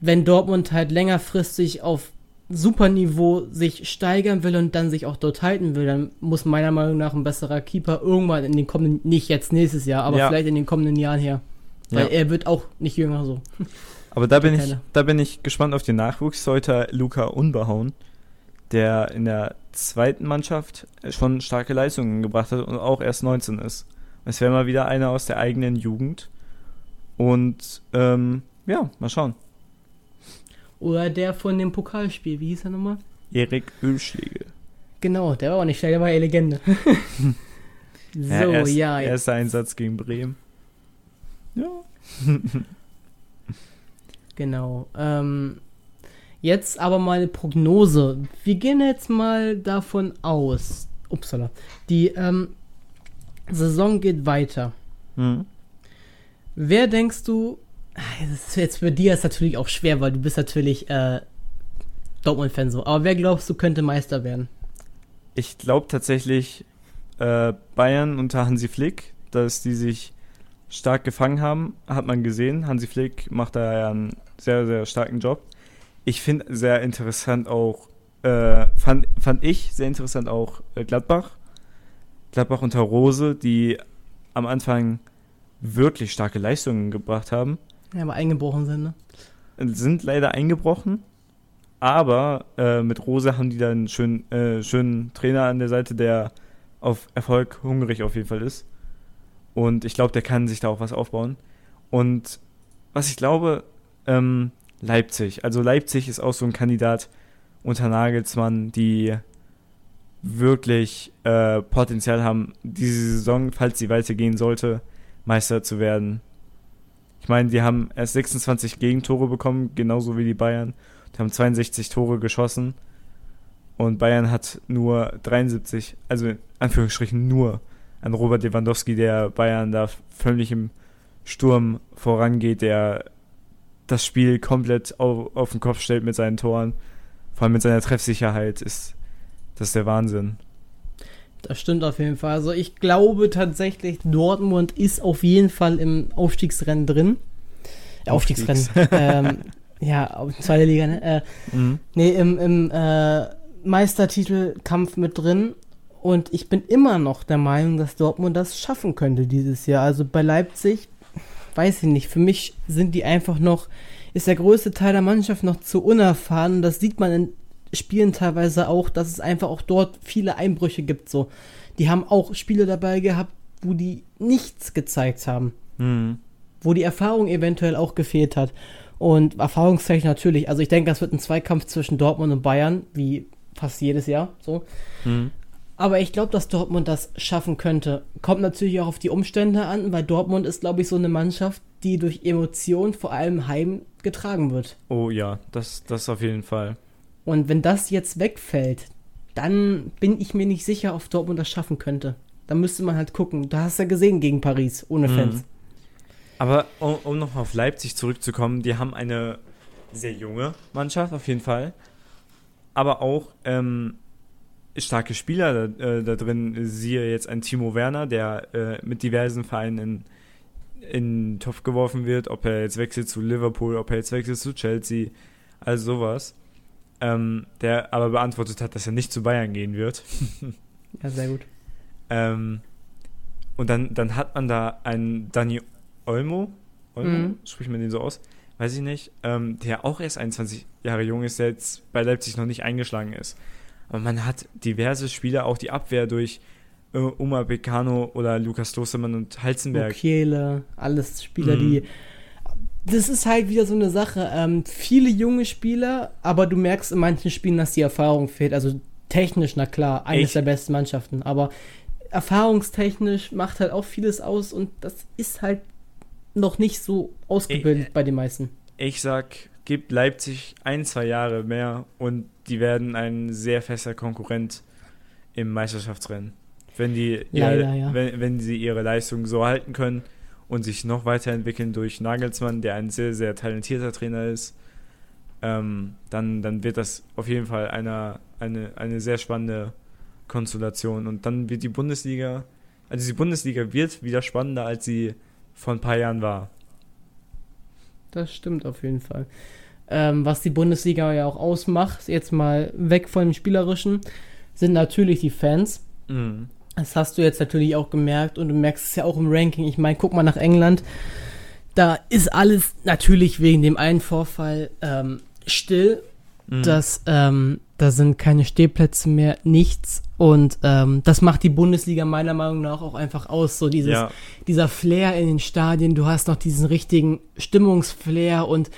wenn Dortmund halt längerfristig auf Superniveau sich steigern will und dann sich auch dort halten will, dann muss meiner Meinung nach ein besserer Keeper irgendwann in den kommenden, nicht jetzt nächstes Jahr, aber ja. vielleicht in den kommenden Jahren her. Weil ja. er wird auch nicht jünger so. Aber da bin ich, da bin ich gespannt auf den Nachwuchs. Heute Luca Unbehauen, der in der zweiten Mannschaft schon starke Leistungen gebracht hat und auch erst 19 ist. Es wäre mal wieder einer aus der eigenen Jugend. Und ähm, ja, mal schauen. Oder der von dem Pokalspiel, wie hieß er nochmal? Erik Ölschläge. Genau, der war auch nicht schlecht, der war ja Legende. so, ja, erst, ja. Erster Einsatz gegen Bremen. Ja. genau. Ähm, jetzt aber mal eine Prognose. Wir gehen jetzt mal davon aus. Upsala. Die ähm, Saison geht weiter. Mhm. Wer denkst du, jetzt für dir ist natürlich auch schwer, weil du bist natürlich äh, Dortmund-Fan so. Aber wer glaubst du könnte Meister werden? Ich glaube tatsächlich äh, Bayern unter Hansi Flick, dass die sich stark gefangen haben, hat man gesehen. Hansi Flick macht da ja einen sehr, sehr starken Job. Ich finde sehr interessant auch, äh, fand, fand ich sehr interessant auch äh, Gladbach. Gladbach unter Rose, die am Anfang wirklich starke Leistungen gebracht haben. Ja, aber eingebrochen sind, ne? Sind leider eingebrochen, aber äh, mit Rose haben die dann einen schönen, äh, schönen Trainer an der Seite, der auf Erfolg hungrig auf jeden Fall ist. Und ich glaube, der kann sich da auch was aufbauen. Und was ich glaube, ähm, Leipzig. Also Leipzig ist auch so ein Kandidat unter Nagelsmann, die wirklich äh, Potenzial haben, diese Saison, falls sie weitergehen sollte, Meister zu werden. Ich meine, die haben erst 26 Gegentore bekommen, genauso wie die Bayern. Die haben 62 Tore geschossen. Und Bayern hat nur 73, also in Anführungsstrichen nur an Robert Lewandowski, der Bayern da völlig im Sturm vorangeht, der das Spiel komplett auf, auf den Kopf stellt mit seinen Toren. Vor allem mit seiner Treffsicherheit ist das der Wahnsinn. Das stimmt auf jeden Fall. Also ich glaube tatsächlich, Dortmund ist auf jeden Fall im Aufstiegsrennen drin. Aufstiegsrennen. ähm, ja, zweite Liga, ne? Äh, mhm. Nee, im, im äh, Meistertitelkampf mit drin. Und ich bin immer noch der Meinung, dass Dortmund das schaffen könnte dieses Jahr. Also bei Leipzig, weiß ich nicht, für mich sind die einfach noch, ist der größte Teil der Mannschaft noch zu unerfahren. Das sieht man in Spielen teilweise auch, dass es einfach auch dort viele Einbrüche gibt. So, die haben auch Spiele dabei gehabt, wo die nichts gezeigt haben, mhm. wo die Erfahrung eventuell auch gefehlt hat. Und erfahrungstechnisch natürlich. Also ich denke, das wird ein Zweikampf zwischen Dortmund und Bayern, wie fast jedes Jahr. So. Mhm. Aber ich glaube, dass Dortmund das schaffen könnte. Kommt natürlich auch auf die Umstände an, weil Dortmund ist, glaube ich, so eine Mannschaft, die durch Emotionen vor allem heim getragen wird. Oh ja, das, das auf jeden Fall. Und wenn das jetzt wegfällt, dann bin ich mir nicht sicher, ob Dortmund das schaffen könnte. Da müsste man halt gucken. Da hast du ja gesehen gegen Paris, ohne Fans. Mhm. Aber um, um nochmal auf Leipzig zurückzukommen, die haben eine sehr junge Mannschaft, auf jeden Fall. Aber auch ähm, starke Spieler da, äh, da, drin. Siehe jetzt ein Timo Werner, der äh, mit diversen Vereinen in, in den Topf geworfen wird, ob er jetzt wechselt zu Liverpool, ob er jetzt wechselt zu Chelsea, also sowas ähm, der aber beantwortet hat, dass er nicht zu Bayern gehen wird. ja, sehr gut. Ähm, und dann, dann hat man da einen Dani Olmo, Olmo, mhm. spricht man den so aus? Weiß ich nicht, ähm, der auch erst 21 Jahre jung ist, der jetzt bei Leipzig noch nicht eingeschlagen ist. Aber man hat diverse Spieler, auch die Abwehr durch äh, Oma Beccano oder Lukas Klostermann und Halzenberg. Kiele, alles Spieler, mhm. die das ist halt wieder so eine Sache. Ähm, viele junge Spieler, aber du merkst in manchen Spielen, dass die Erfahrung fehlt. Also technisch, na klar, eines ich. der besten Mannschaften. Aber erfahrungstechnisch macht halt auch vieles aus und das ist halt noch nicht so ausgebildet ich, bei den meisten. Ich sag, gib Leipzig ein, zwei Jahre mehr und die werden ein sehr fester Konkurrent im Meisterschaftsrennen. Wenn die, Leider, ihre, ja. wenn, wenn sie ihre Leistung so halten können und sich noch weiterentwickeln durch Nagelsmann, der ein sehr, sehr talentierter Trainer ist, ähm, dann, dann wird das auf jeden Fall eine, eine, eine sehr spannende Konstellation. Und dann wird die Bundesliga, also die Bundesliga wird wieder spannender, als sie vor ein paar Jahren war. Das stimmt auf jeden Fall. Ähm, was die Bundesliga ja auch ausmacht, jetzt mal weg von dem Spielerischen, sind natürlich die Fans. Mhm. Das hast du jetzt natürlich auch gemerkt und du merkst es ja auch im Ranking. Ich meine, guck mal nach England. Da ist alles natürlich wegen dem einen Vorfall ähm, still, mhm. dass ähm, da sind keine Stehplätze mehr, nichts. Und ähm, das macht die Bundesliga meiner Meinung nach auch einfach aus. So dieses, ja. dieser Flair in den Stadien, du hast noch diesen richtigen Stimmungsflair und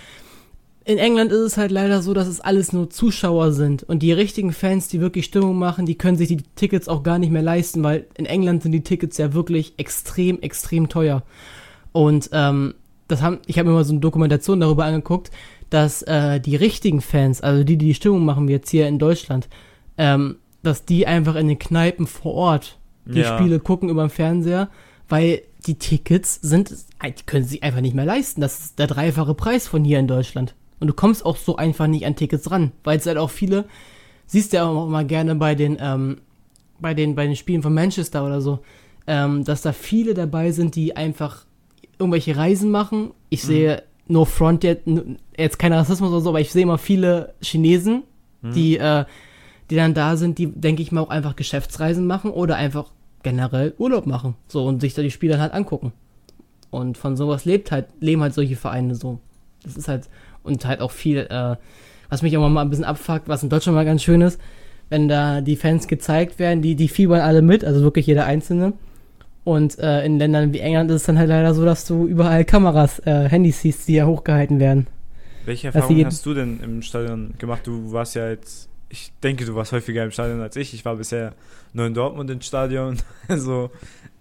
in England ist es halt leider so, dass es alles nur Zuschauer sind. Und die richtigen Fans, die wirklich Stimmung machen, die können sich die Tickets auch gar nicht mehr leisten, weil in England sind die Tickets ja wirklich extrem, extrem teuer. Und ähm, das haben, ich habe mir mal so eine Dokumentation darüber angeguckt, dass äh, die richtigen Fans, also die, die die Stimmung machen, wie jetzt hier in Deutschland, ähm, dass die einfach in den Kneipen vor Ort die ja. Spiele gucken über den Fernseher, weil die Tickets sind, die können sie einfach nicht mehr leisten. Das ist der dreifache Preis von hier in Deutschland. Und du kommst auch so einfach nicht an Tickets ran, weil es halt auch viele, siehst du ja auch immer gerne bei den, ähm, bei den, bei den Spielen von Manchester oder so, ähm, dass da viele dabei sind, die einfach irgendwelche Reisen machen. Ich mhm. sehe No Front jetzt, jetzt kein Rassismus oder so, aber ich sehe immer viele Chinesen, mhm. die, äh, die dann da sind, die, denke ich mal, auch einfach Geschäftsreisen machen oder einfach generell Urlaub machen. So und sich da die Spiele halt angucken. Und von sowas lebt halt, leben halt solche Vereine so. Das ist halt, und halt auch viel, äh, was mich auch mal ein bisschen abfuckt, was in Deutschland mal ganz schön ist, wenn da die Fans gezeigt werden, die, die fiebern alle mit, also wirklich jeder Einzelne. Und äh, in Ländern wie England ist es dann halt leider so, dass du überall Kameras, äh, Handys siehst, die ja hochgehalten werden. Welche Erfahrungen hast du denn im Stadion gemacht? Du warst ja jetzt, ich denke, du warst häufiger im Stadion als ich. Ich war bisher nur in Dortmund im Stadion. Also,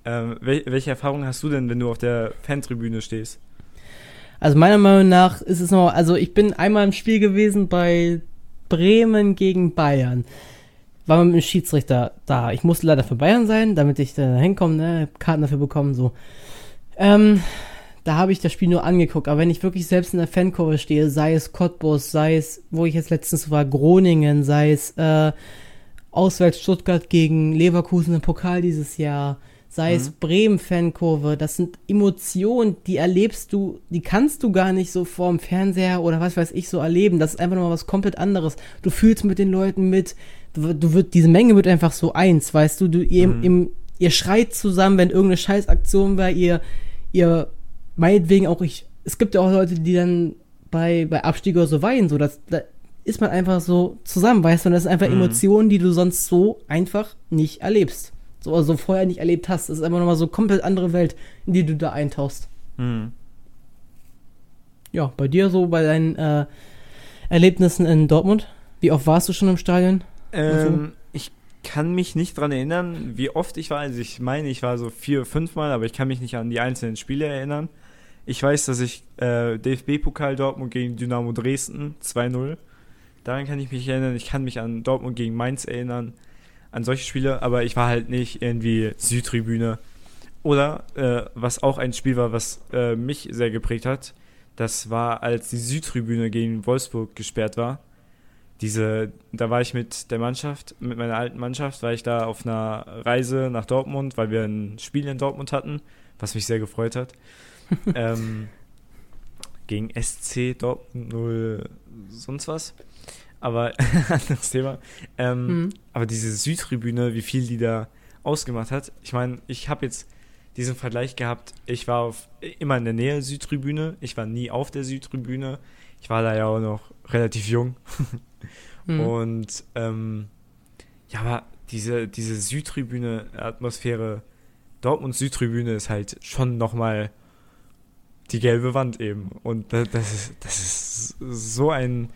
ähm, wel welche Erfahrungen hast du denn, wenn du auf der Fantribüne stehst? Also meiner Meinung nach ist es noch, also ich bin einmal im Spiel gewesen bei Bremen gegen Bayern war mit dem Schiedsrichter da. Ich musste leider für Bayern sein, damit ich da hinkomme, ne, Karten dafür bekommen, so. Ähm, da habe ich das Spiel nur angeguckt. Aber wenn ich wirklich selbst in der Fankurve stehe, sei es Cottbus, sei es, wo ich jetzt letztens war, Groningen, sei es äh, auswärts Stuttgart gegen Leverkusen im Pokal dieses Jahr, sei mhm. es Bremen-Fankurve, das sind Emotionen, die erlebst du, die kannst du gar nicht so vorm Fernseher oder was weiß ich so erleben. Das ist einfach nochmal was komplett anderes. Du fühlst mit den Leuten mit, du, du wird, diese Menge wird einfach so eins, weißt du, du ihr, mhm. im, ihr schreit zusammen, wenn irgendeine Scheißaktion war, ihr, ihr, meinetwegen auch ich, es gibt ja auch Leute, die dann bei, bei Abstieg oder so weinen, so, das, da ist man einfach so zusammen, weißt du, und das sind einfach mhm. Emotionen, die du sonst so einfach nicht erlebst. So, also vorher nicht erlebt hast. Das ist einfach nochmal so komplett andere Welt, in die du da eintauchst. Mhm. Ja, bei dir so, bei deinen äh, Erlebnissen in Dortmund? Wie oft warst du schon im Stadion? Ähm, ich kann mich nicht dran erinnern, wie oft ich war. Also ich meine, ich war so vier, fünf Mal, aber ich kann mich nicht an die einzelnen Spiele erinnern. Ich weiß, dass ich äh, DFB-Pokal Dortmund gegen Dynamo Dresden 2-0. Daran kann ich mich erinnern. Ich kann mich an Dortmund gegen Mainz erinnern. An solche Spiele, aber ich war halt nicht irgendwie Südtribüne. Oder äh, was auch ein Spiel war, was äh, mich sehr geprägt hat, das war, als die Südtribüne gegen Wolfsburg gesperrt war diese, da war ich mit der Mannschaft, mit meiner alten Mannschaft, war ich da auf einer Reise nach Dortmund, weil wir ein Spiel in Dortmund hatten, was mich sehr gefreut hat. ähm, gegen SC Dortmund 0 sonst was. Aber anderes Thema. Ähm, mhm. Aber diese Südtribüne, wie viel die da ausgemacht hat. Ich meine, ich habe jetzt diesen Vergleich gehabt. Ich war auf, immer in der Nähe der Südtribüne. Ich war nie auf der Südtribüne. Ich war da ja auch noch relativ jung. Mhm. Und ähm, ja, aber diese, diese Südtribüne-Atmosphäre, Dortmund Südtribüne ist halt schon nochmal die gelbe Wand eben. Und das, ist, das ist so ein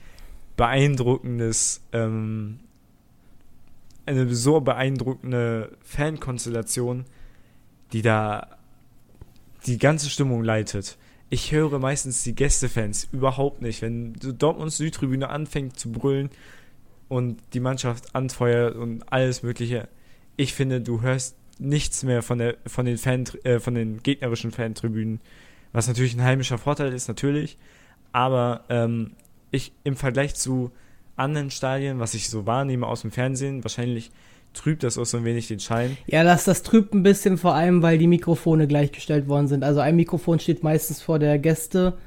beeindruckendes, ähm, eine so beeindruckende Fankonstellation, die da die ganze Stimmung leitet ich höre meistens die Gästefans überhaupt nicht. Wenn Dortmunds Südtribüne anfängt zu brüllen und die Mannschaft anfeuert und alles Mögliche, ich finde, du hörst nichts mehr von, der, von, den, Fan, äh, von den gegnerischen Fantribünen. Was natürlich ein heimischer Vorteil ist, natürlich. Aber ähm, ich im Vergleich zu anderen Stadien, was ich so wahrnehme aus dem Fernsehen, wahrscheinlich trübt das auch so ein wenig den Schein. Ja, das, das trübt ein bisschen, vor allem, weil die Mikrofone gleichgestellt worden sind. Also ein Mikrofon steht meistens vor der Gäste,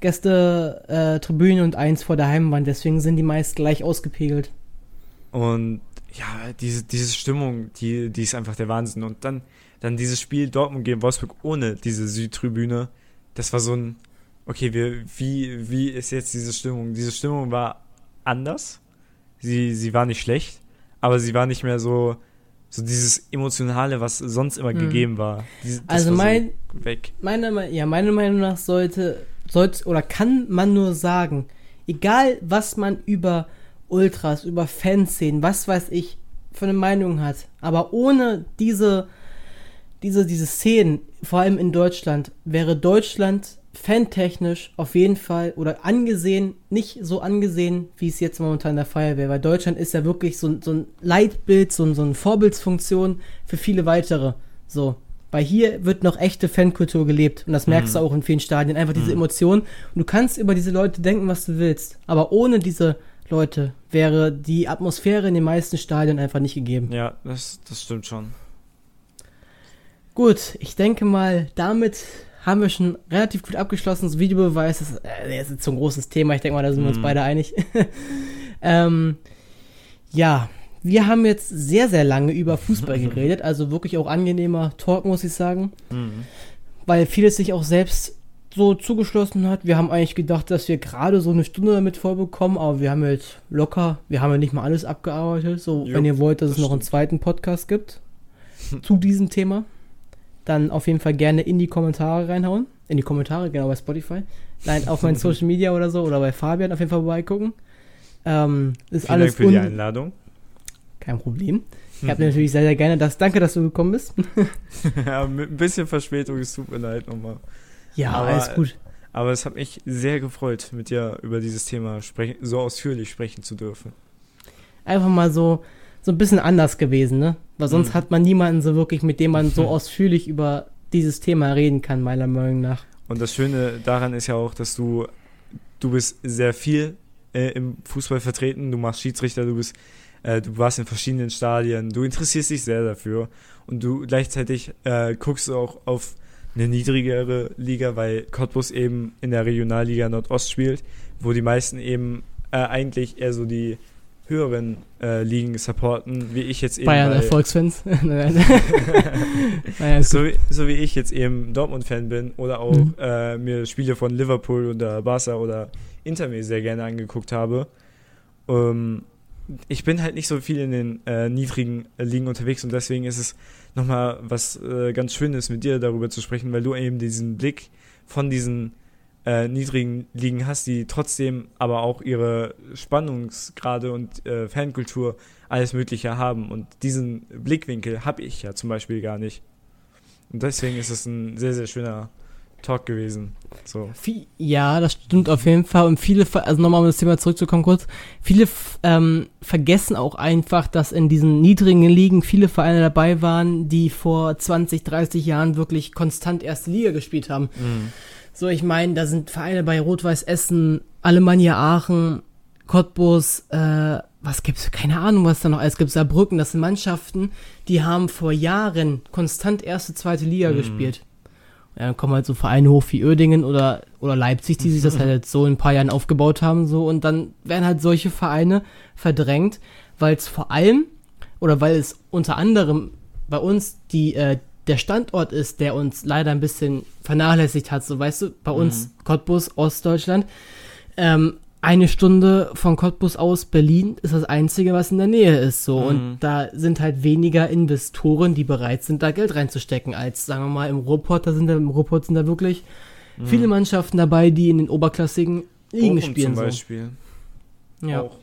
Gäste-Tribüne äh, und eins vor der Heimwand. Deswegen sind die meist gleich ausgepegelt. Und ja, diese, diese Stimmung, die, die ist einfach der Wahnsinn. Und dann, dann dieses Spiel Dortmund gegen Wolfsburg ohne diese Südtribüne, das war so ein, okay, wir, wie, wie ist jetzt diese Stimmung? Diese Stimmung war anders sie, sie war nicht schlecht, aber sie war nicht mehr so, so dieses Emotionale, was sonst immer mhm. gegeben war. Diese, also mein, so weg. Meine, ja, meine Meinung nach sollte, sollte oder kann man nur sagen, egal was man über Ultras, über Fanszenen, was weiß ich, für eine Meinung hat, aber ohne diese, diese, diese Szenen, vor allem in Deutschland, wäre Deutschland fantechnisch auf jeden Fall oder angesehen, nicht so angesehen, wie es jetzt momentan der Fall wäre, weil Deutschland ist ja wirklich so, so ein Leitbild, so, so eine Vorbildsfunktion für viele weitere. So. Weil hier wird noch echte Fankultur gelebt und das merkst mhm. du auch in vielen Stadien. Einfach diese mhm. Emotionen. Und du kannst über diese Leute denken, was du willst. Aber ohne diese Leute wäre die Atmosphäre in den meisten Stadien einfach nicht gegeben. Ja, das, das stimmt schon. Gut, ich denke mal, damit haben wir schon relativ gut abgeschlossen. Das Videobeweis ist, äh, ist jetzt so ein großes Thema. Ich denke mal, da sind wir uns mhm. beide einig. ähm, ja, wir haben jetzt sehr, sehr lange über Fußball geredet. Also wirklich auch angenehmer Talk, muss ich sagen. Mhm. Weil vieles sich auch selbst so zugeschlossen hat. Wir haben eigentlich gedacht, dass wir gerade so eine Stunde damit vollbekommen, aber wir haben jetzt locker, wir haben ja nicht mal alles abgearbeitet. So, jo, wenn ihr wollt, dass es noch einen zweiten Podcast gibt zu diesem Thema dann auf jeden Fall gerne in die Kommentare reinhauen. In die Kommentare, genau bei Spotify. Nein, auf meinen Social Media oder so oder bei Fabian auf jeden Fall vorbeigucken. Ähm, ist Vielen alles Dank für die Einladung. Kein Problem. Ich habe natürlich sehr, sehr gerne das. Danke, dass du gekommen bist. ja, mit ein bisschen Verspätung, es tut mir leid nochmal. Ja, aber, alles gut. Aber es hat mich sehr gefreut, mit dir über dieses Thema sprechen, so ausführlich sprechen zu dürfen. Einfach mal so, so ein bisschen anders gewesen, ne? Weil sonst mhm. hat man niemanden so wirklich, mit dem man so ausführlich über dieses Thema reden kann, meiner Meinung nach. Und das Schöne daran ist ja auch, dass du, du bist sehr viel äh, im Fußball vertreten, du machst Schiedsrichter, du bist, äh, du warst in verschiedenen Stadien, du interessierst dich sehr dafür und du gleichzeitig äh, guckst du auch auf eine niedrigere Liga, weil Cottbus eben in der Regionalliga Nordost spielt, wo die meisten eben äh, eigentlich eher so die höheren äh, Ligen supporten, wie ich jetzt eben. Bayern Erfolgsfans. naja, so, wie, so wie ich jetzt eben Dortmund-Fan bin oder auch mhm. äh, mir Spiele von Liverpool oder Barca oder Inter mir sehr gerne angeguckt habe. Ähm, ich bin halt nicht so viel in den äh, niedrigen Ligen unterwegs und deswegen ist es nochmal was äh, ganz Schönes mit dir darüber zu sprechen, weil du eben diesen Blick von diesen äh, niedrigen Ligen hast, die trotzdem aber auch ihre Spannungsgrade und äh, Fankultur alles Mögliche haben. Und diesen Blickwinkel habe ich ja zum Beispiel gar nicht. Und deswegen ist es ein sehr, sehr schöner Talk gewesen. So. Ja, das stimmt auf jeden Fall. Und viele, also nochmal um das Thema zurückzukommen kurz, viele ähm, vergessen auch einfach, dass in diesen niedrigen Ligen viele Vereine dabei waren, die vor 20, 30 Jahren wirklich konstant erste Liga gespielt haben. Mhm. So, ich meine, da sind Vereine bei Rot-Weiß Essen, Alemannia Aachen, Cottbus, äh, was gibt's? Keine Ahnung, was da noch alles gibt. Saarbrücken, das sind Mannschaften, die haben vor Jahren konstant erste, zweite Liga mhm. gespielt. Ja, dann kommen halt so Vereine hoch wie Oerdingen oder, oder Leipzig, die sich das halt so in ein paar Jahren aufgebaut haben, so. Und dann werden halt solche Vereine verdrängt, weil es vor allem, oder weil es unter anderem bei uns die, äh, der Standort ist, der uns leider ein bisschen vernachlässigt hat. So, weißt du, bei uns mhm. Cottbus, Ostdeutschland. Ähm, eine Stunde von Cottbus aus Berlin ist das einzige, was in der Nähe ist. So. Mhm. Und da sind halt weniger Investoren, die bereit sind, da Geld reinzustecken, als, sagen wir mal, im Ruhrpott. Da sind da, im Ruhrpott sind da wirklich mhm. viele Mannschaften dabei, die in den oberklassigen Ligen Bochum spielen. Zum Beispiel. So. Ja. Auch.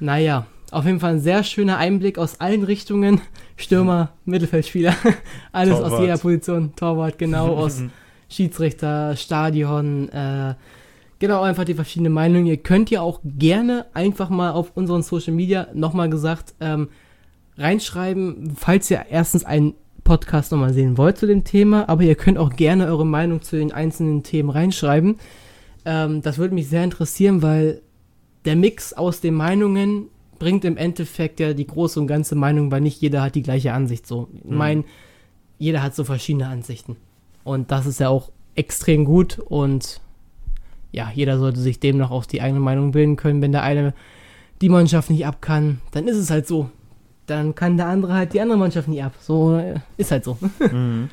Naja, auf jeden Fall ein sehr schöner Einblick aus allen Richtungen. Stürmer, Mittelfeldspieler, alles Torwart. aus jeder Position. Torwart, genau, aus Schiedsrichter, Stadion, äh, genau, einfach die verschiedenen Meinungen. Ihr könnt ja auch gerne einfach mal auf unseren Social Media, nochmal gesagt, ähm, reinschreiben, falls ihr erstens einen Podcast nochmal sehen wollt zu dem Thema, aber ihr könnt auch gerne eure Meinung zu den einzelnen Themen reinschreiben. Ähm, das würde mich sehr interessieren, weil der Mix aus den Meinungen bringt im Endeffekt ja die große und ganze Meinung, weil nicht jeder hat die gleiche Ansicht. So, ich mhm. meine, jeder hat so verschiedene Ansichten. Und das ist ja auch extrem gut und ja, jeder sollte sich demnach auch die eigene Meinung bilden können. Wenn der eine die Mannschaft nicht ab kann, dann ist es halt so. Dann kann der andere halt die andere Mannschaft nicht ab. So äh, ist halt so. Mhm.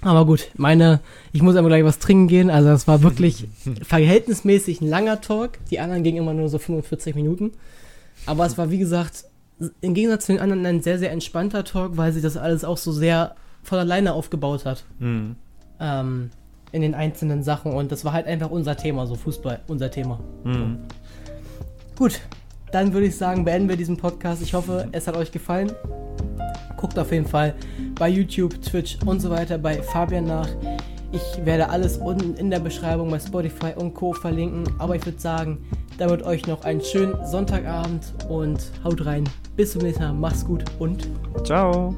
Aber gut, meine, ich muss aber gleich was trinken gehen. Also das war wirklich verhältnismäßig ein langer Talk. Die anderen gingen immer nur so 45 Minuten. Aber es war, wie gesagt, im Gegensatz zu den anderen ein sehr, sehr entspannter Talk, weil sie das alles auch so sehr von alleine aufgebaut hat. Mhm. Ähm, in den einzelnen Sachen. Und das war halt einfach unser Thema, so Fußball, unser Thema. Mhm. Gut, dann würde ich sagen, beenden wir diesen Podcast. Ich hoffe, es hat euch gefallen. Guckt auf jeden Fall bei YouTube, Twitch und so weiter bei Fabian nach. Ich werde alles unten in der Beschreibung bei Spotify und Co. verlinken. Aber ich würde sagen, damit euch noch einen schönen Sonntagabend und haut rein. Bis zum nächsten Mal. Macht's gut und ciao.